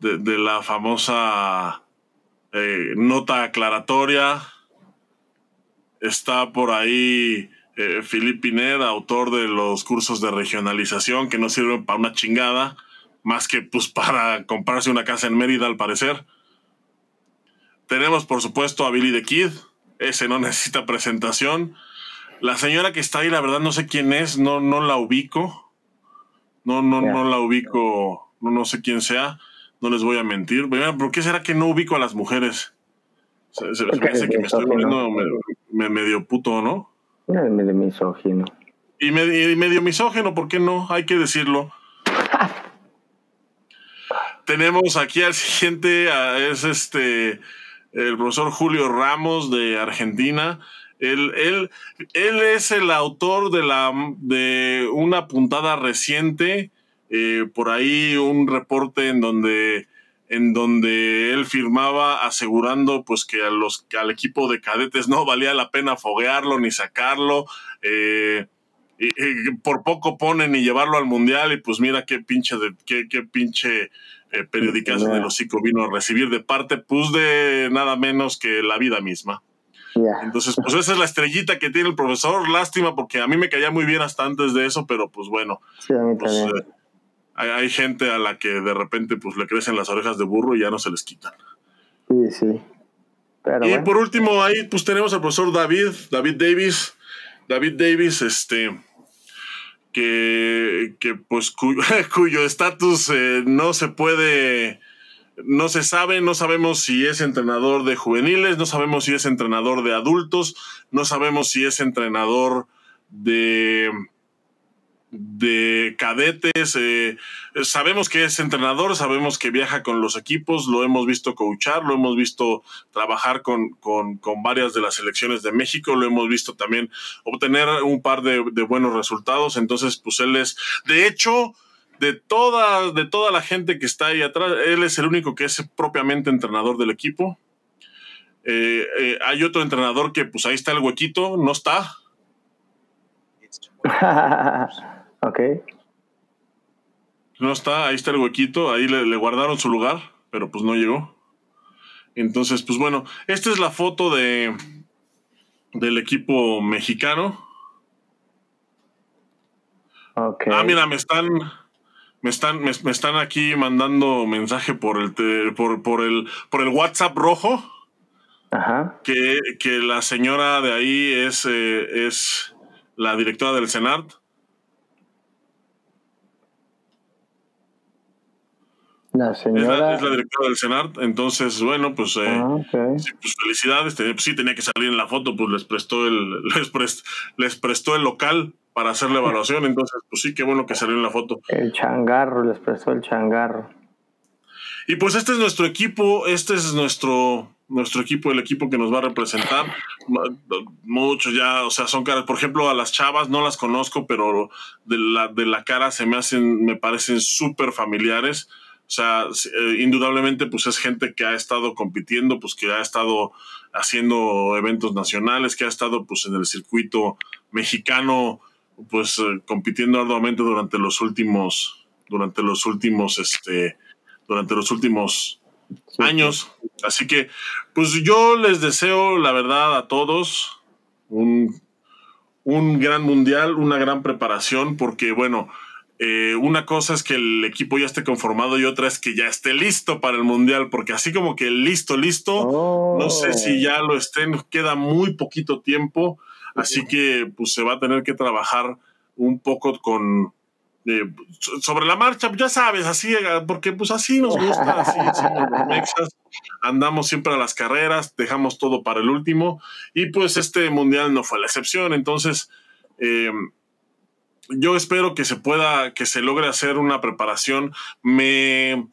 De, la famosa eh, nota aclaratoria. Está por ahí eh, Piner, autor de los cursos de regionalización que no sirven para una chingada, más que pues para comprarse una casa en Mérida, al parecer. Tenemos, por supuesto, a Billy the Kid. Ese no necesita presentación. La señora que está ahí, la verdad no sé quién es, no, no la ubico. No, no, no la ubico, no, no sé quién sea, no les voy a mentir. ¿Por qué será que no ubico a las mujeres? Se, se me parece que me estoy poniendo medio puto, ¿no? Medio misógino. Y medio, y medio misógino, ¿por qué no? Hay que decirlo. Tenemos aquí al siguiente, es este, el profesor Julio Ramos de Argentina. Él, él, él es el autor de, la, de una puntada reciente, eh, por ahí un reporte en donde, en donde él firmaba asegurando pues que, a los, al equipo de cadetes no valía la pena foguearlo ni sacarlo. Eh, y, por poco ponen y llevarlo al mundial y pues mira qué pinche de qué, qué pinche eh, periodicazo del hocico vino a recibir de parte pues de nada menos que la vida misma. Entonces, pues esa es la estrellita que tiene el profesor. Lástima porque a mí me caía muy bien hasta antes de eso, pero pues bueno. Pues, eh, hay, gente a la que de repente pues le crecen las orejas de burro y ya no se les quitan. Sí, sí. y por último, ahí pues tenemos al profesor David, David Davis. David Davis, este, que, que pues cuyo estatus eh, no se puede no se sabe, no sabemos si es entrenador de juveniles, no sabemos si es entrenador de adultos, no sabemos si es entrenador de, de cadetes. Eh, sabemos que es entrenador, sabemos que viaja con los equipos, lo hemos visto coachar, lo hemos visto trabajar con, con, varias de las selecciones de México, lo hemos visto también obtener un par de, de buenos resultados. Entonces, pues él es, de hecho, de toda, de toda la gente que está ahí atrás, él es el único que es propiamente entrenador del equipo. Eh, eh, hay otro entrenador que, pues ahí está el huequito, no está. ok. No está, ahí está el huequito, ahí le, le, guardaron su lugar, pero pues no llegó. Entonces, pues bueno, esta es la foto de del equipo mexicano. Okay. Ah, mira, me están, me están, me, están aquí mandando mensaje por el, por, por, el, por el WhatsApp rojo. Ajá. Que, que la señora de ahí es, eh, es la directora del Senat. La señora. Es la, directora del Senat. Entonces, bueno, pues, eh, ah, pues felicidades. Pues sí, tenía que salir en la foto, pues les prestó el, les, les prestó el local para hacer la evaluación. Entonces, pues sí, qué bueno que salió en la foto. El changarro, les prestó el changarro. Y pues este es nuestro equipo, este es nuestro, nuestro equipo, el equipo que nos va a representar. Muchos ya, o sea, son caras. Por ejemplo, a las chavas no las conozco, pero de la, de la cara se me hacen, me parecen súper familiares. O sea, eh, indudablemente, pues es gente que ha estado compitiendo, pues que ha estado haciendo eventos nacionales, que ha estado pues en el circuito mexicano pues eh, compitiendo arduamente durante los últimos, durante los últimos, este, durante los últimos años. Así que, pues yo les deseo, la verdad, a todos un, un gran mundial, una gran preparación, porque bueno, eh, una cosa es que el equipo ya esté conformado y otra es que ya esté listo para el mundial, porque así como que listo, listo, no sé si ya lo estén, queda muy poquito tiempo. Así que pues se va a tener que trabajar un poco con eh, sobre la marcha, ya sabes, así, porque pues así nos gusta, así los mexas, andamos siempre a las carreras, dejamos todo para el último, y pues este mundial no fue la excepción, entonces eh, yo espero que se pueda, que se logre hacer una preparación. Me,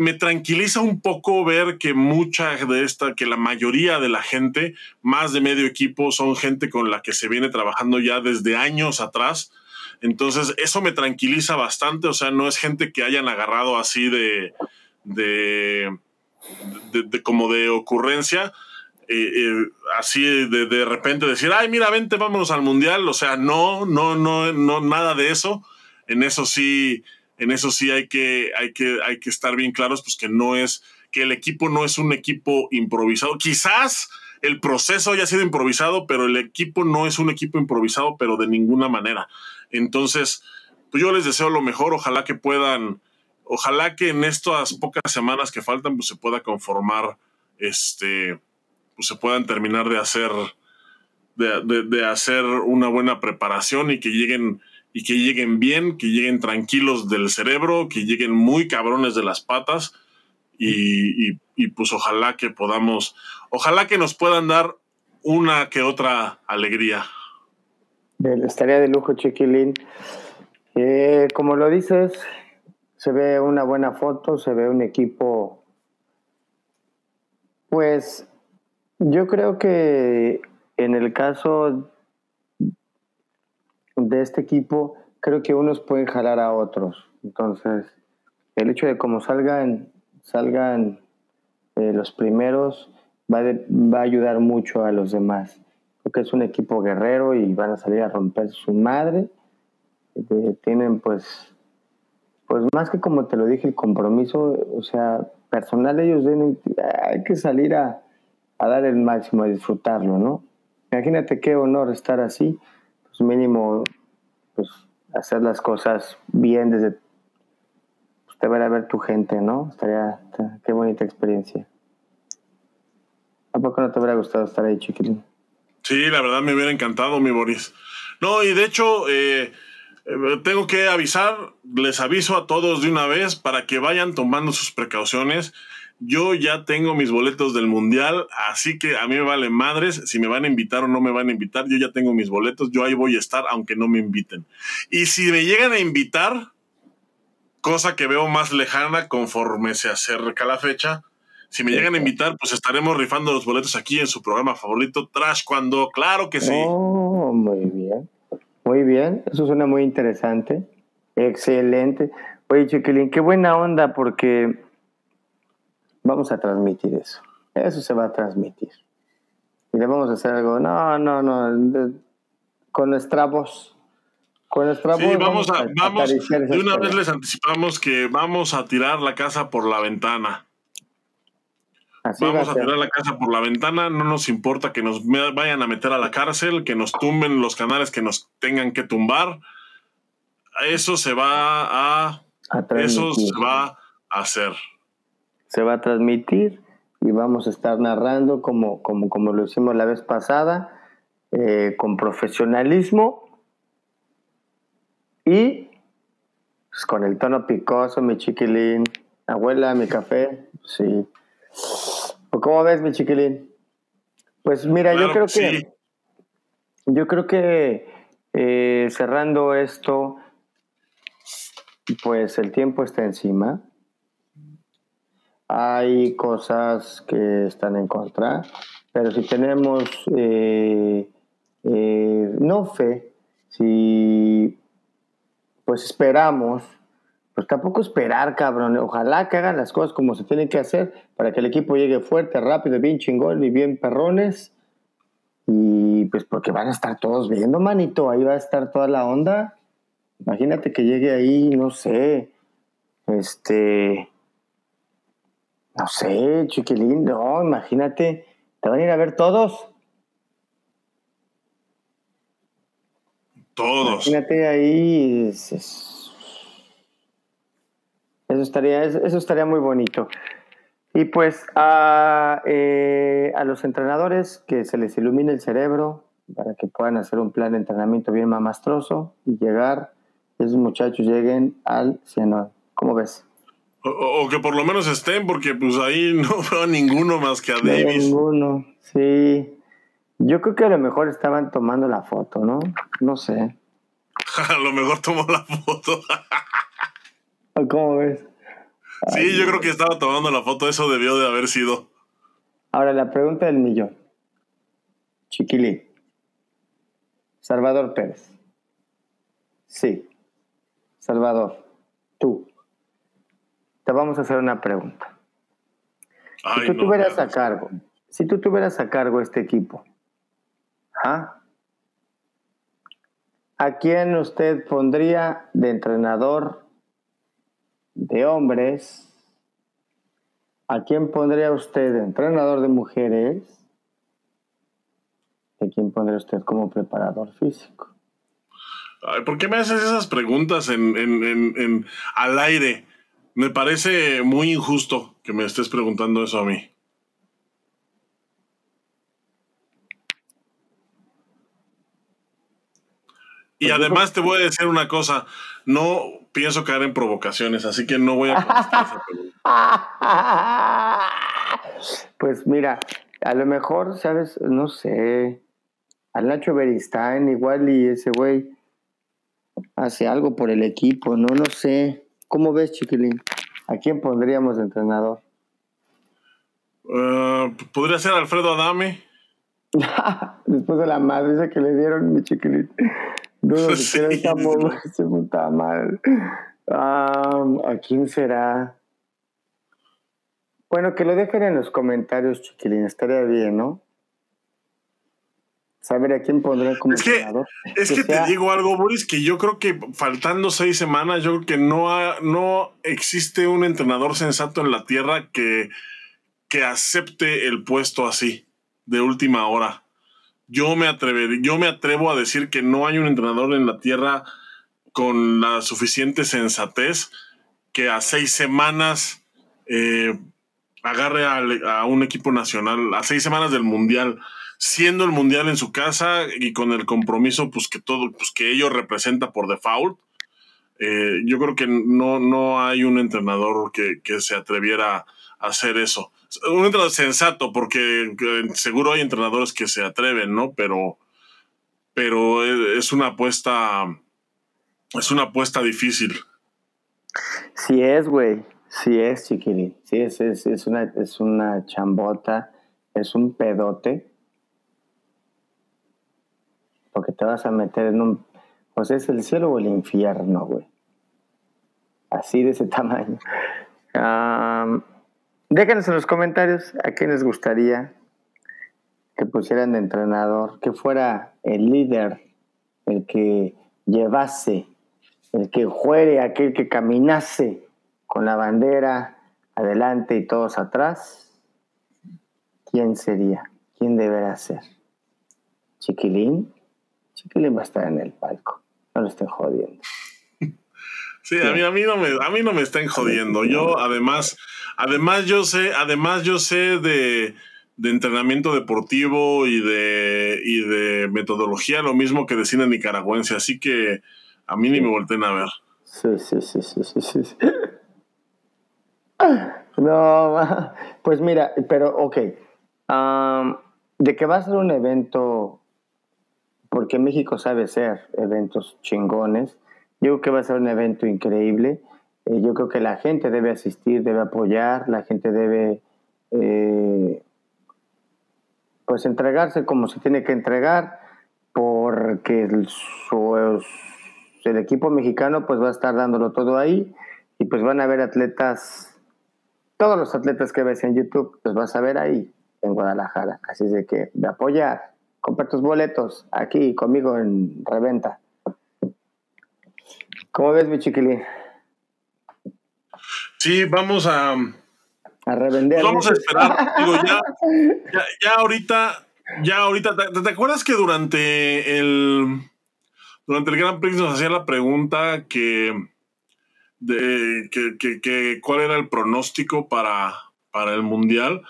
me tranquiliza un poco ver que mucha de esta, que la mayoría de la gente, más de medio equipo, son gente con la que se viene trabajando ya desde años atrás. Entonces, eso me tranquiliza bastante. O sea, no es gente que hayan agarrado así de, de, como de ocurrencia. Eh, eh, así de, de repente decir, ay, mira, vente, vámonos al mundial. O sea, no, no, no, no, nada de eso. En eso sí, en eso sí hay que, hay que, hay que estar bien claros, pues que no es, que el equipo no es un equipo improvisado. Quizás el proceso haya sido improvisado, pero el equipo no es un equipo improvisado, pero de ninguna manera. Entonces, pues yo les deseo lo mejor, ojalá que puedan, ojalá que en estas pocas semanas que faltan, pues se pueda conformar, este, pues se puedan terminar de hacer, de, de hacer una buena preparación y que lleguen y que lleguen bien, que lleguen tranquilos del cerebro, que lleguen muy cabrones de las patas y, pues ojalá que podamos, ojalá que nos puedan dar una que otra alegría. Estaría de lujo, Chiquilín. Eh, como lo dices, se ve una buena foto, se ve un equipo, pues yo creo que en el caso de este equipo, creo que unos pueden jalar a otros. Entonces, el hecho de cómo salgan, salgan eh, los primeros va, va a ayudar mucho a los demás. Porque es un equipo guerrero y van a salir a romper su madre tienen pues, pues más que como te lo dije, el compromiso, o sea, personal ellos deben, hay que salir a, a dar el máximo, a disfrutarlo, ¿no? Imagínate qué honor estar así, pues mínimo, pues hacer las cosas bien desde, pues te ver a ver tu gente, ¿no? Estaría, qué bonita experiencia. ¿A poco no te hubiera gustado estar ahí, chiquilín? Sí, la verdad me hubiera encantado, mi Boris. No, y de hecho, eh, eh, tengo que avisar, les aviso a todos de una vez para que vayan tomando sus precauciones. Yo ya tengo mis boletos del mundial, así que a mí me vale madres si me van a invitar o no me van a invitar. Yo ya tengo mis boletos, yo ahí voy a estar aunque no me inviten. Y si me llegan a invitar, cosa que veo más lejana conforme se acerca la fecha, si me llegan a invitar, pues estaremos rifando los boletos aquí en su programa favorito, Trash Cuando, claro que sí. Oh, muy bien. Muy bien, eso suena muy interesante. Excelente. Oye, Chiquilín, qué buena onda porque vamos a transmitir eso. Eso se va a transmitir. Y le vamos a hacer algo, no, no, no, con nuestra voz. Con nuestra sí, vamos, a, vamos de una vez les anticipamos que vamos a tirar la casa por la ventana. Vamos a, tirar la casa por la ventana, no nos importa que nos vayan a meter a la cárcel, que nos tumben los canales que nos tengan que tumbar. Eso se va a, eso se va a hacer. Se va a transmitir y vamos a estar narrando como, como, como lo hicimos la vez pasada, eh, con profesionalismo y pues, con el tono picoso, mi chiquilín. Abuela, mi café, sí. ¿Cómo ves, mi chiquilín? Pues mira, yo creo que. Yo creo que eh, cerrando esto, pues el tiempo está encima. Hay cosas que están en contra, pero si tenemos eh, eh, no fe, si pues esperamos pues tampoco esperar, cabrón. Ojalá que hagan las cosas como se tienen que hacer para que el equipo llegue fuerte, rápido, bien chingón y bien perrones. Y pues porque van a estar todos viendo, manito. Ahí va a estar toda la onda. Imagínate que llegue ahí, no sé, este, no sé, chiquilín, no, imagínate, te van a ir a ver todos. Todos. Imagínate ahí, eso estaría, eso estaría muy bonito. Y pues a, eh, a los entrenadores que se les ilumine el cerebro para que puedan hacer un plan de entrenamiento bien mamastroso y llegar, esos muchachos lleguen al cielo. ¿Cómo ves? O, que por lo menos estén, porque pues ahí no veo a ninguno más que a Davis. Ninguno, sí. Yo creo que a lo mejor estaban tomando la foto, ¿no? No sé. a lo mejor tomó la foto. ¿Cómo ves? Sí, yo creo que estaba tomando la foto, eso debió de haber sido. Ahora la pregunta del millón. Chiquilín. Salvador Pérez. Sí. Salvador, tú. Te vamos a hacer una pregunta. si tú tuvieras a cargo, si tú tuvieras a cargo este equipo, ¿ah? ¿a quién usted pondría de entrenador de hombres, ¿a quién pondría usted entrenador de mujeres? ¿A quién pondría usted como preparador físico? ¿Por qué me haces esas preguntas en, al aire? Me parece muy injusto que me estés preguntando eso a mí. Y pues además te voy a decir una cosa, no pienso caer en provocaciones, así que no voy a contestar esa pregunta. Pues mira, a lo mejor, ¿sabes? No sé. Al Nacho Beristain igual y ese güey hace algo por el equipo, no, no sé. ¿Cómo ves, Chiquilín? ¿A quién pondríamos de entrenador? Eh, ¿Podría ser Alfredo Adame? Después de la madre que le dieron, mi Chiquilín. Dudo sí, se puta mal. ¿A quién será? Bueno, que lo dejen en los comentarios, chiquilín. Estaría bien, ¿no? Saber a quién pondrá como es que, Es que, te digo algo, Boris, que yo creo que faltando seis semanas, yo creo que no, no existe un entrenador sensato en la tierra que, que acepte el puesto así, de última hora. Yo me, yo me atrevo a decir que no hay un entrenador en la tierra con la suficiente sensatez que a seis semanas eh, agarre a, un equipo nacional, a seis semanas del Mundial, siendo el Mundial en su casa y con el compromiso pues, que, todo, pues, que ello representa por default. Eh, yo creo que no, no hay un entrenador que, que se atreviera a hacer eso. Un entrenador sensato, porque seguro hay entrenadores que se atreven, ¿no? Pero, pero es una apuesta, es una apuesta difícil. Sí es, güey. Sí es, chiquilín. Sí es, es, es, una, es una chambota, es un pedote. Porque te vas a meter en un... Pues es el cielo o el infierno, güey. Así de ese tamaño. déjenos en los comentarios a quién les gustaría que pusieran de entrenador, que fuera el líder, el que llevase, el que fuere, aquel que caminase con la bandera adelante y todos atrás, ¿quién sería? ¿Quién deberá ser? ¿Chiquilín? Chiquilín va a estar en el palco. No lo estén jodiendo. Sí, a mí, a mí no me, a mí no me están jodiendo. Yo, además, además yo sé, además yo sé de, de entrenamiento deportivo y de, y de metodología, lo mismo que de cine nicaragüense, así que a mí ni me volteen a ver. Sí, sí, sí, sí, sí, sí. No, pues mira, pero ok. de que va a ser un evento, porque México sabe ser eventos chingones, yo creo que va a ser un evento increíble. Eh, yo creo que la gente debe asistir, debe apoyar, la gente debe eh, pues entregarse como se tiene que entregar, porque el, equipo mexicano pues va a estar dándolo todo ahí y pues van a haber atletas todos los atletas que ves en YouTube los vas a ver ahí en Guadalajara. Así es de que de apoyar, compra tus boletos aquí conmigo en reventa. ¿Cómo ves, mi chiquilín? Sí, vamos a. A revender. Vamos a esperar. Digo, ya, ya, ahorita, ya ahorita, ¿te, acuerdas que durante el durante el Gran Prix nos hacía la pregunta que de que, que, cuál era el pronóstico para, para el Mundial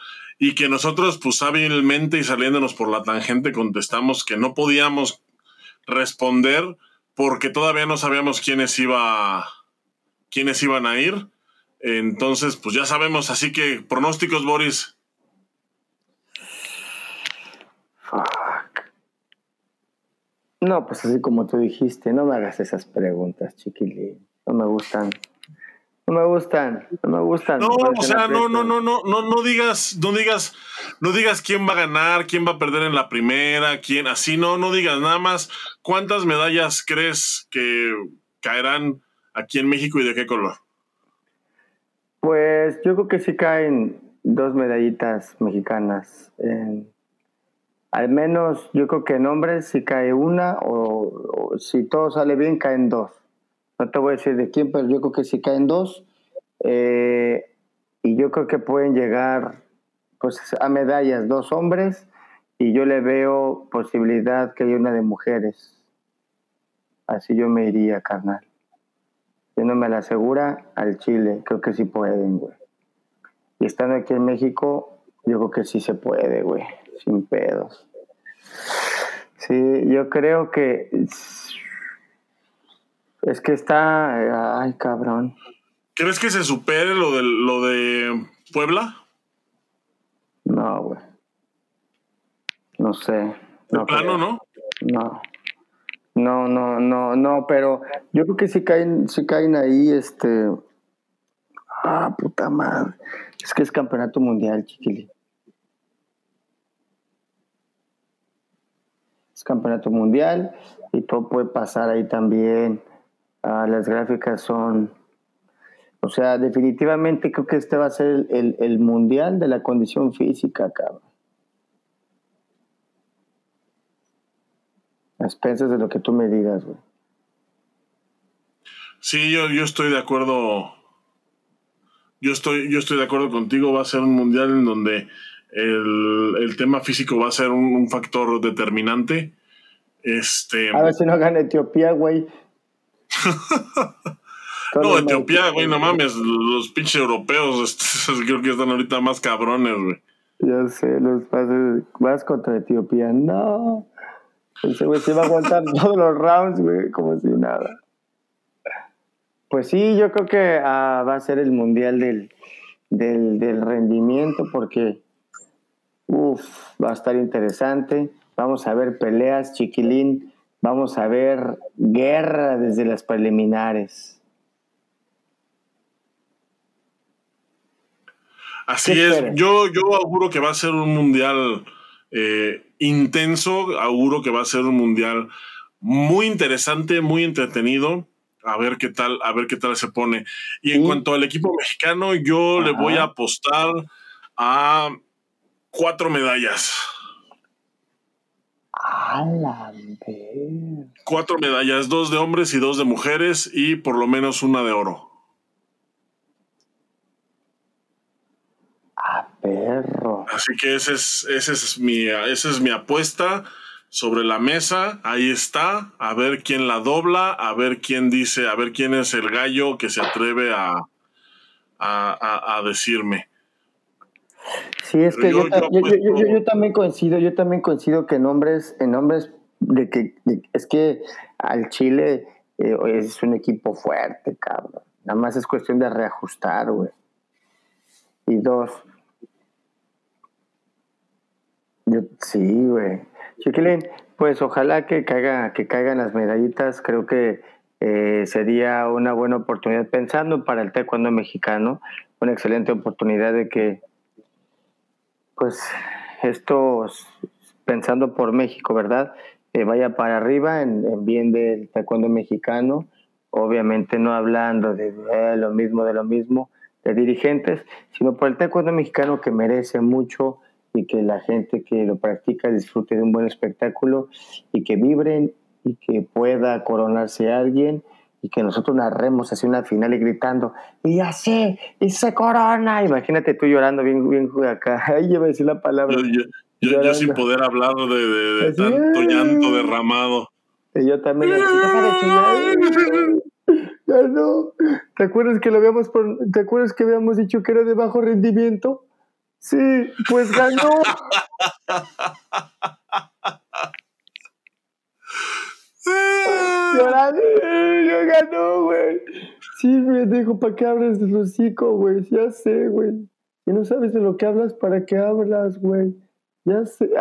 y que nosotros pues hábilmente y saliéndonos por la tangente contestamos que no podíamos responder porque todavía no sabíamos quiénes iba quiénes iban a ir. Entonces, pues ya sabemos, así que pronósticos, Boris. No, pues así como tú dijiste, no me hagas esas preguntas, chiquilín no me gustan. No me gustan, no me gustan. No, o sea, no, no, no, no, no, no digas, no digas, no digas quién va a ganar, quién va a perder en la primera, quién, así no, no digas nada más. ¿Cuántas medallas crees que caerán aquí en México y de qué color? Pues yo creo que sí caen dos medallitas mexicanas. al menos yo creo que en hombres sí cae una o si todo sale bien caen dos no te voy a decir de quién, pero yo creo que sí caen dos. Eh, y yo creo que pueden llegar pues, a medallas dos hombres y yo le veo posibilidad que haya una de mujeres. Así yo me iría, carnal. Yo no me la asegura al Chile, creo que sí pueden, güey. Y estando aquí en México, yo creo que sí se puede, güey, sin pedos. Sí, yo creo que es que está. Ay, cabrón. ¿Crees que se supere lo de, lo de Puebla? No, güey. No sé. No plano, no? No. No, no, no, no, pero yo creo que si caen, si caen ahí, este. Ah, puta madre. Es que es campeonato mundial, chiquili. Es campeonato mundial y todo puede pasar ahí también. Ah, las gráficas son, o sea, definitivamente creo que este va a ser el, mundial de la condición física, cabrón. expensas de lo que tú me digas, güey. Sí, yo, yo estoy de acuerdo. Yo estoy, yo estoy de acuerdo contigo. Va a ser un mundial en donde el, tema físico va a ser un, factor determinante. Este. A ver si no gana Etiopía, güey. no, Etiopía, güey, no mames. Los pinches europeos creo que están ahorita más cabrones, güey. Ya sé, los pases. Vas contra Etiopía. No. Ese güey se va a aguantar todos los rounds, güey, como si nada. Pues sí, yo creo que ah, va a ser el mundial del, del, rendimiento porque uf, va a estar interesante. Vamos a ver peleas, chiquilín. Vamos a ver guerra desde las preliminares. Así es. Yo, yo auguro que va a ser un mundial eh, intenso. Auguro que va a ser un mundial muy interesante, muy entretenido a ver qué tal, a ver qué tal se pone. Y en cuanto al equipo mexicano, yo le voy a apostar a cuatro medallas. A la Cuatro medallas, dos de hombres y dos de mujeres, y por lo menos una de oro. A perro. Así que ese es, ese es mi, esa es mi apuesta sobre la mesa, ahí está, a ver quién la dobla, a ver quién dice, a ver quién es el gallo que se atreve a, a, decirme. Sí, es que yo, yo, también coincido, yo también coincido que en hombres, en hombres de que es que al Chile eh, es un equipo fuerte, cabrón. Nada más es cuestión de reajustar, güey. Y dos. sí, güey. Chiquilín, pues ojalá que caiga, que caigan las medallitas. Creo que eh, sería una buena oportunidad pensando para el taekwondo mexicano, una excelente oportunidad de que, pues, esto pensando por México, ¿verdad? Eh, vaya para arriba en, bien del taekwondo mexicano, obviamente no hablando de, de lo mismo, de lo mismo, de dirigentes, sino por el taekwondo mexicano que merece mucho y que la gente que lo practica disfrute de un buen espectáculo y que vibren y que pueda coronarse alguien y que nosotros narremos así una final y gritando y así y se corona imagínate tú llorando bien bien acá. Ahí lleva a decir la palabra. Yo, yo, sin poder hablar de, tanto llanto derramado. Y yo también ya no. Te acuerdas que lo habíamos te acuerdas que habíamos dicho que era de bajo rendimiento Sí, pues ganó. Llorando, yo ganó, güey. Sí, me dijo, ¿para qué abres el hocico, güey? Ya sé, güey. Y no sabes de lo que hablas, ¿para qué hablas, güey? Ya sé.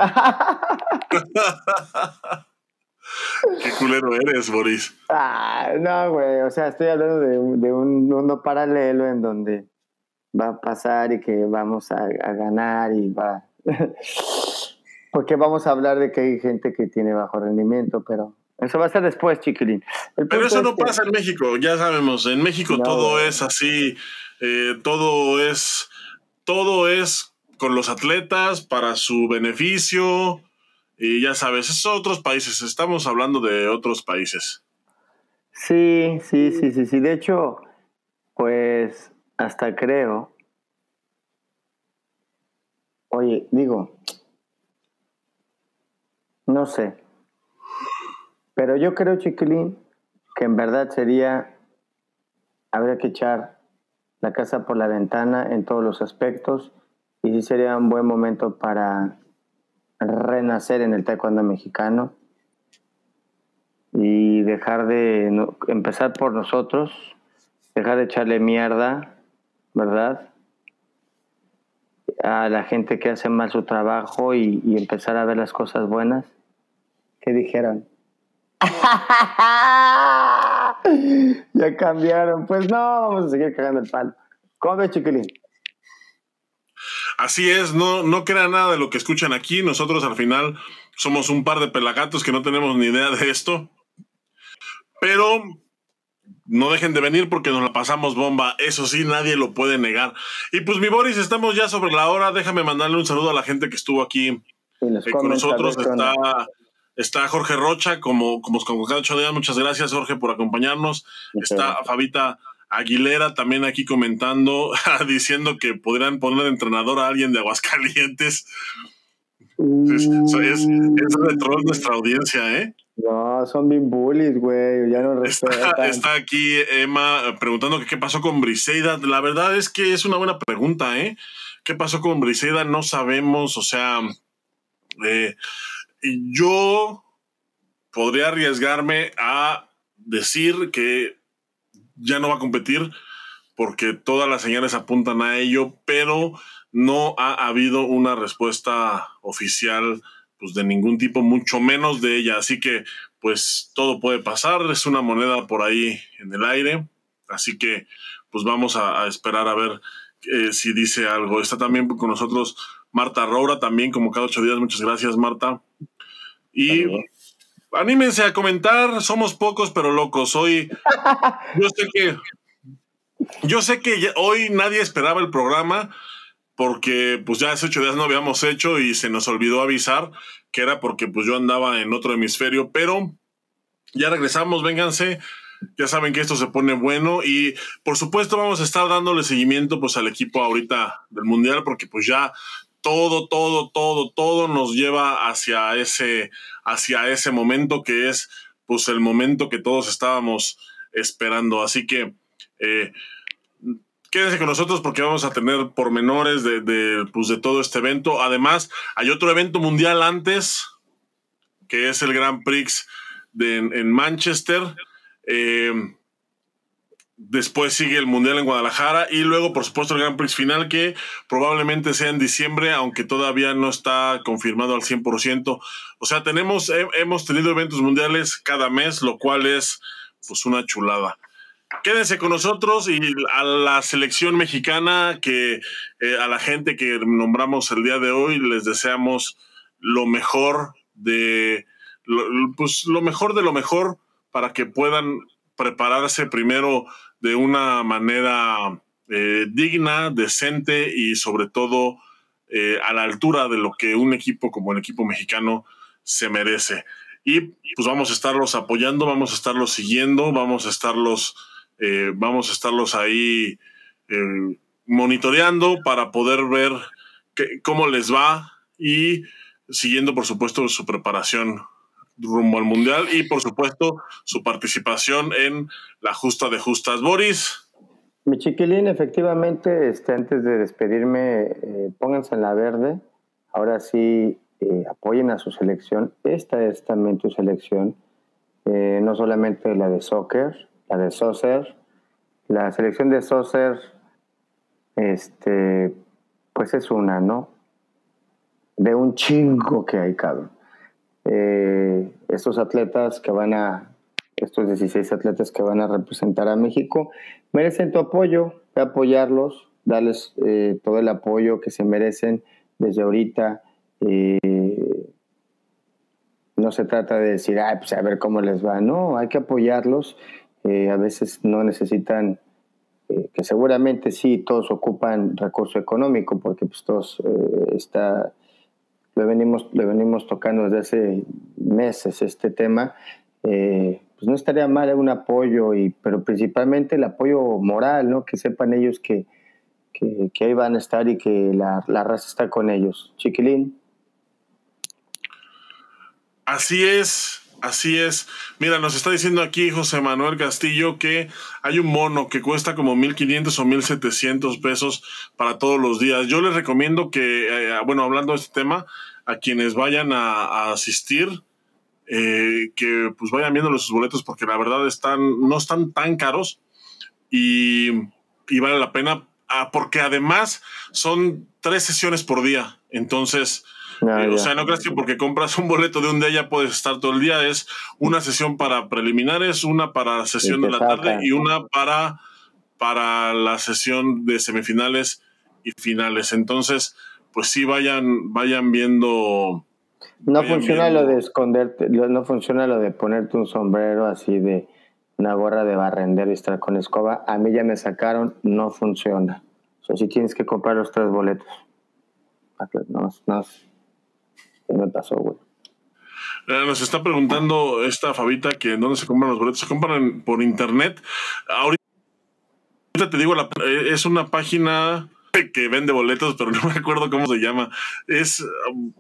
Qué culero eres, Boris. Ah, no, güey. O sea, estoy hablando de, de un mundo paralelo en donde va a pasar y que vamos a, ganar y va... Porque vamos a hablar de que hay gente que tiene bajo rendimiento, pero eso va a ser después, chiquilín. Pero eso no pasa en México, ya sabemos. En México todo es así, eh, todo es, todo es con los atletas para su beneficio. Y ya sabes, esos otros países. Estamos hablando de otros países. Sí, sí, sí, sí, sí. De hecho, pues hasta creo, oye, digo, no sé, pero yo creo, chiquilín, que en verdad sería, habría que echar la casa por la ventana en todos los aspectos y sí sería un buen momento para renacer en el taekwondo mexicano y dejar de empezar por nosotros, dejar de echarle mierda ¿verdad? A la gente que hace mal su trabajo y, empezar a ver las cosas buenas. ¿Qué dijeron? Ya cambiaron. Pues no, vamos a seguir cagando el palo. ¿Cómo ves, chiquilín? Así es, no, no crean nada de lo que escuchan aquí. Nosotros al final somos un par de pelagatos que no tenemos ni idea de esto. Pero no dejen de venir porque nos la pasamos bomba. Eso sí, nadie lo puede negar. Y pues, mi Boris, estamos ya sobre la hora. Déjame mandarle un saludo a la gente que estuvo aquí eh, con nosotros. Está, Está Jorge Rocha, como, como, como cada ocho días. Muchas gracias, Jorge, por acompañarnos. Está Fabita Aguilera también aquí comentando, diciendo que podrían poner entrenador a alguien de Aguascalientes. es, es, de troll nuestra audiencia, ¿eh? No, son bien bullies, güey. Ya no está, está, aquí Emma preguntando que qué pasó con Briseida. La verdad es que es una buena pregunta, ¿eh? ¿Qué pasó con Briseida? No sabemos, o sea, eh, yo podría arriesgarme a decir que ya no va a competir porque todas las señales apuntan a ello, pero no ha habido una respuesta oficial pues de ningún tipo, mucho menos de ella. Así que pues todo puede pasar, es una moneda por ahí en el aire. Así que pues vamos a, esperar a ver eh, si dice algo. Está también con nosotros Marta Roura, también como cada ocho días. Muchas gracias, Marta. Y anímense a comentar, somos pocos pero locos. Hoy yo sé que yo sé que hoy nadie esperaba el programa porque pues ya hace ocho días no habíamos hecho y se nos olvidó avisar que era porque pues yo andaba en otro hemisferio, pero ya regresamos, vénganse. Ya saben que esto se pone bueno y por supuesto vamos a estar dándole seguimiento pues al equipo ahorita del mundial porque pues ya todo, todo, todo, todo nos lleva hacia ese, hacia ese momento que es pues el momento que todos estábamos esperando. Así que eh, quédense con nosotros porque vamos a tener pormenores de, pues, de todo este evento. Además, hay otro evento mundial antes, que es el Grand Prix de, en Manchester. Eh, Después sigue el Mundial en Guadalajara y luego, por supuesto, el Grand Prix final que probablemente sea en diciembre, aunque todavía no está confirmado al 100%. O sea, tenemos, hemos tenido eventos mundiales cada mes, lo cual es pues una chulada. Quédense con nosotros y a la selección mexicana, que eh, a la gente que nombramos el día de hoy, les deseamos lo mejor de, pues lo mejor de lo mejor para que puedan prepararse primero de una manera eh, digna, decente y sobre todo eh, a la altura de lo que un equipo como el equipo mexicano se merece. Y pues vamos a estarlos apoyando, vamos a estarlos siguiendo, vamos a estarlos, eh, vamos a estarlos ahí monitoreando para poder ver cómo les va y siguiendo, por supuesto, su preparación rumbo al Mundial y por supuesto su participación en la justa de justas. Boris. Mi chiquilín, efectivamente, este, antes de despedirme, eh, pónganse en la verde. Ahora sí, eh, apoyen a su selección. Esta es también tu selección. Eh, no solamente la de soccer, la de soccer. La selección de soccer, este, pues es una, ¿no? De un chingo que hay, cabrón eh, estos atletas que van a, estos 16 atletas que van a representar a México, merecen tu apoyo, de apoyarlos, darles eh, todo el apoyo que se merecen desde ahorita. Eh, no se trata de decir, pues a ver cómo les va. No, hay que apoyarlos. a veces no necesitan, que seguramente sí, todos ocupan recurso económico, porque pues todos está le venimos, le venimos tocando desde hace meses este tema, eh, pues no estaría mal un apoyo, y, pero principalmente el apoyo moral, ¿no? que sepan ellos que, que, ahí van a estar y que la, la raza está con ellos. Chiquilín. Así es, Así es. Mira, nos está diciendo aquí José Manuel Castillo que hay un mono que cuesta como 1.500 o 1.700 pesos para todos los días. Yo les recomiendo que, eh, bueno, hablando de este tema, a quienes vayan a, asistir, eh, que pues vayan viendo sus boletos porque la verdad están, no están tan caros y, vale la pena ah, porque además son tres sesiones por día. Entonces, eh, o sea, no creas que porque compras un boleto de un día ya puedes estar todo el día. Es una sesión para preliminares, una para la sesión de la tarde y una para, para la sesión de semifinales y finales. Entonces, pues sí vayan, vayan viendo. No funciona lo de esconderte, no funciona lo de ponerte un sombrero así de una gorra de barrender y estar con escoba. A mí ya me sacaron, no funciona. O sea, si tienes que comprar los tres boletos. No, no, ¿qué me pasó, güey? Eh, nos está preguntando esta Fabita que dónde se compran los boletos. Se compran por internet. Ahorita te digo, la, eh, es una página que vende boletos, pero no me acuerdo cómo se llama. Es. Um,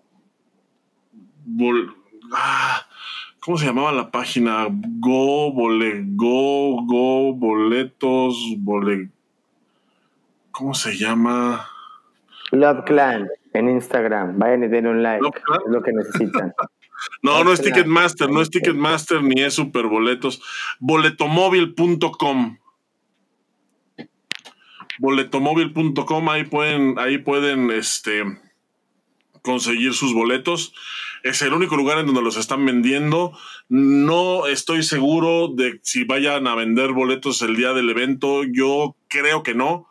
ah, ¿Cómo se llamaba la página? Go, bole, go, go, boletos, bole. ¿Cómo se llama? Love Clan en Instagram. Vayan y den un like. Es lo que necesitan. no, no es Ticketmaster, no es Ticketmaster ni es Superboletos. Boletomóvil.com. Boletomóvil.com, ahí pueden, ahí pueden este, conseguir sus boletos. Es el único lugar en donde los están vendiendo. No estoy seguro de si vayan a vender boletos el día del evento. Yo creo que no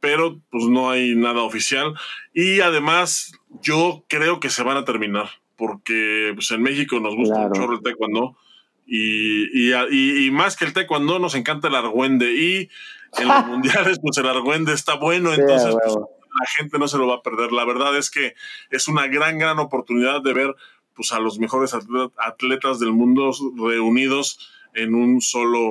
pero pues no hay nada oficial. Y además, yo creo que se van a terminar, porque pues, en México nos gusta mucho el taekwondo. Y, y, y, más que el taekwondo, nos encanta el argüende. Y en los mundiales, pues el argüende está bueno, entonces pues, la gente no se lo va a perder. La verdad es que es una gran, gran oportunidad de ver pues, a los mejores atletas del mundo reunidos en un solo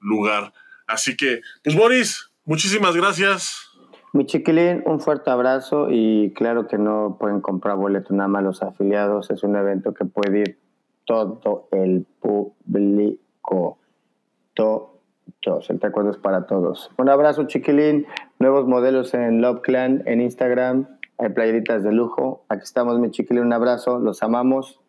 lugar. Así que, pues Boris, Muchísimas gracias. Mi chiquilín, un fuerte abrazo y claro que no pueden comprar boleto nada más los afiliados, es un evento que puede ir todo el público, todos, el taekwondo es para todos. Un abrazo chiquilín, nuevos modelos en Love Clan, en Instagram, hay playeritas de lujo, aquí estamos mi chiquilín, un abrazo, los amamos,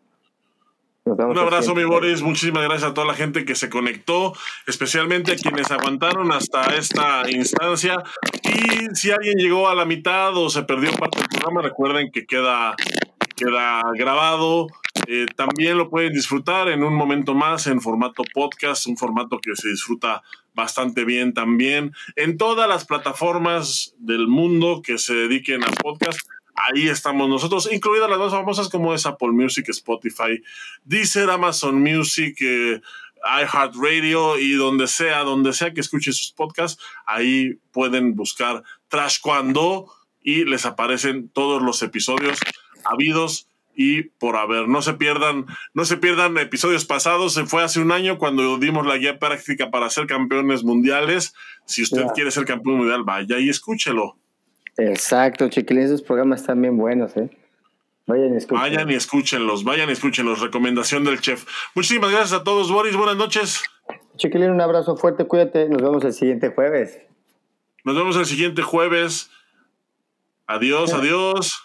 un abrazo, mi Boris. Muchísimas gracias a toda la gente que se conectó, especialmente a quienes aguantaron hasta esta instancia. Y si alguien llegó a la mitad o se perdió parte del programa, recuerden que queda, queda grabado. Eh, también lo pueden disfrutar en un momento más en formato podcast, un formato que se disfruta bastante bien también en todas las plataformas del mundo que se dediquen a podcast Ahí estamos nosotros, incluidas las más famosas como es Apple Music, Spotify, Deezer, Amazon Music, eh, iHeartRadio y donde sea, donde sea que escuchen sus podcasts, ahí pueden buscar Trash Cuando y les aparecen todos los episodios habidos y por haber. No se pierdan, no se pierdan episodios pasados. Se fue hace un año cuando dimos la guía práctica para ser campeones mundiales. Si usted quiere ser campeón mundial, vaya y escúchelo. Exacto, chiquilines, esos programas están bien buenos, ¿eh? Vayan y escúchenlos. Vayan y escúchenlos, vayan y escúchenlos. Recomendación del chef. Muchísimas gracias a todos, Boris. Buenas noches. Chiquilín, un abrazo fuerte, cuídate. Nos vemos el siguiente jueves. Nos vemos el siguiente jueves. Adiós, adiós.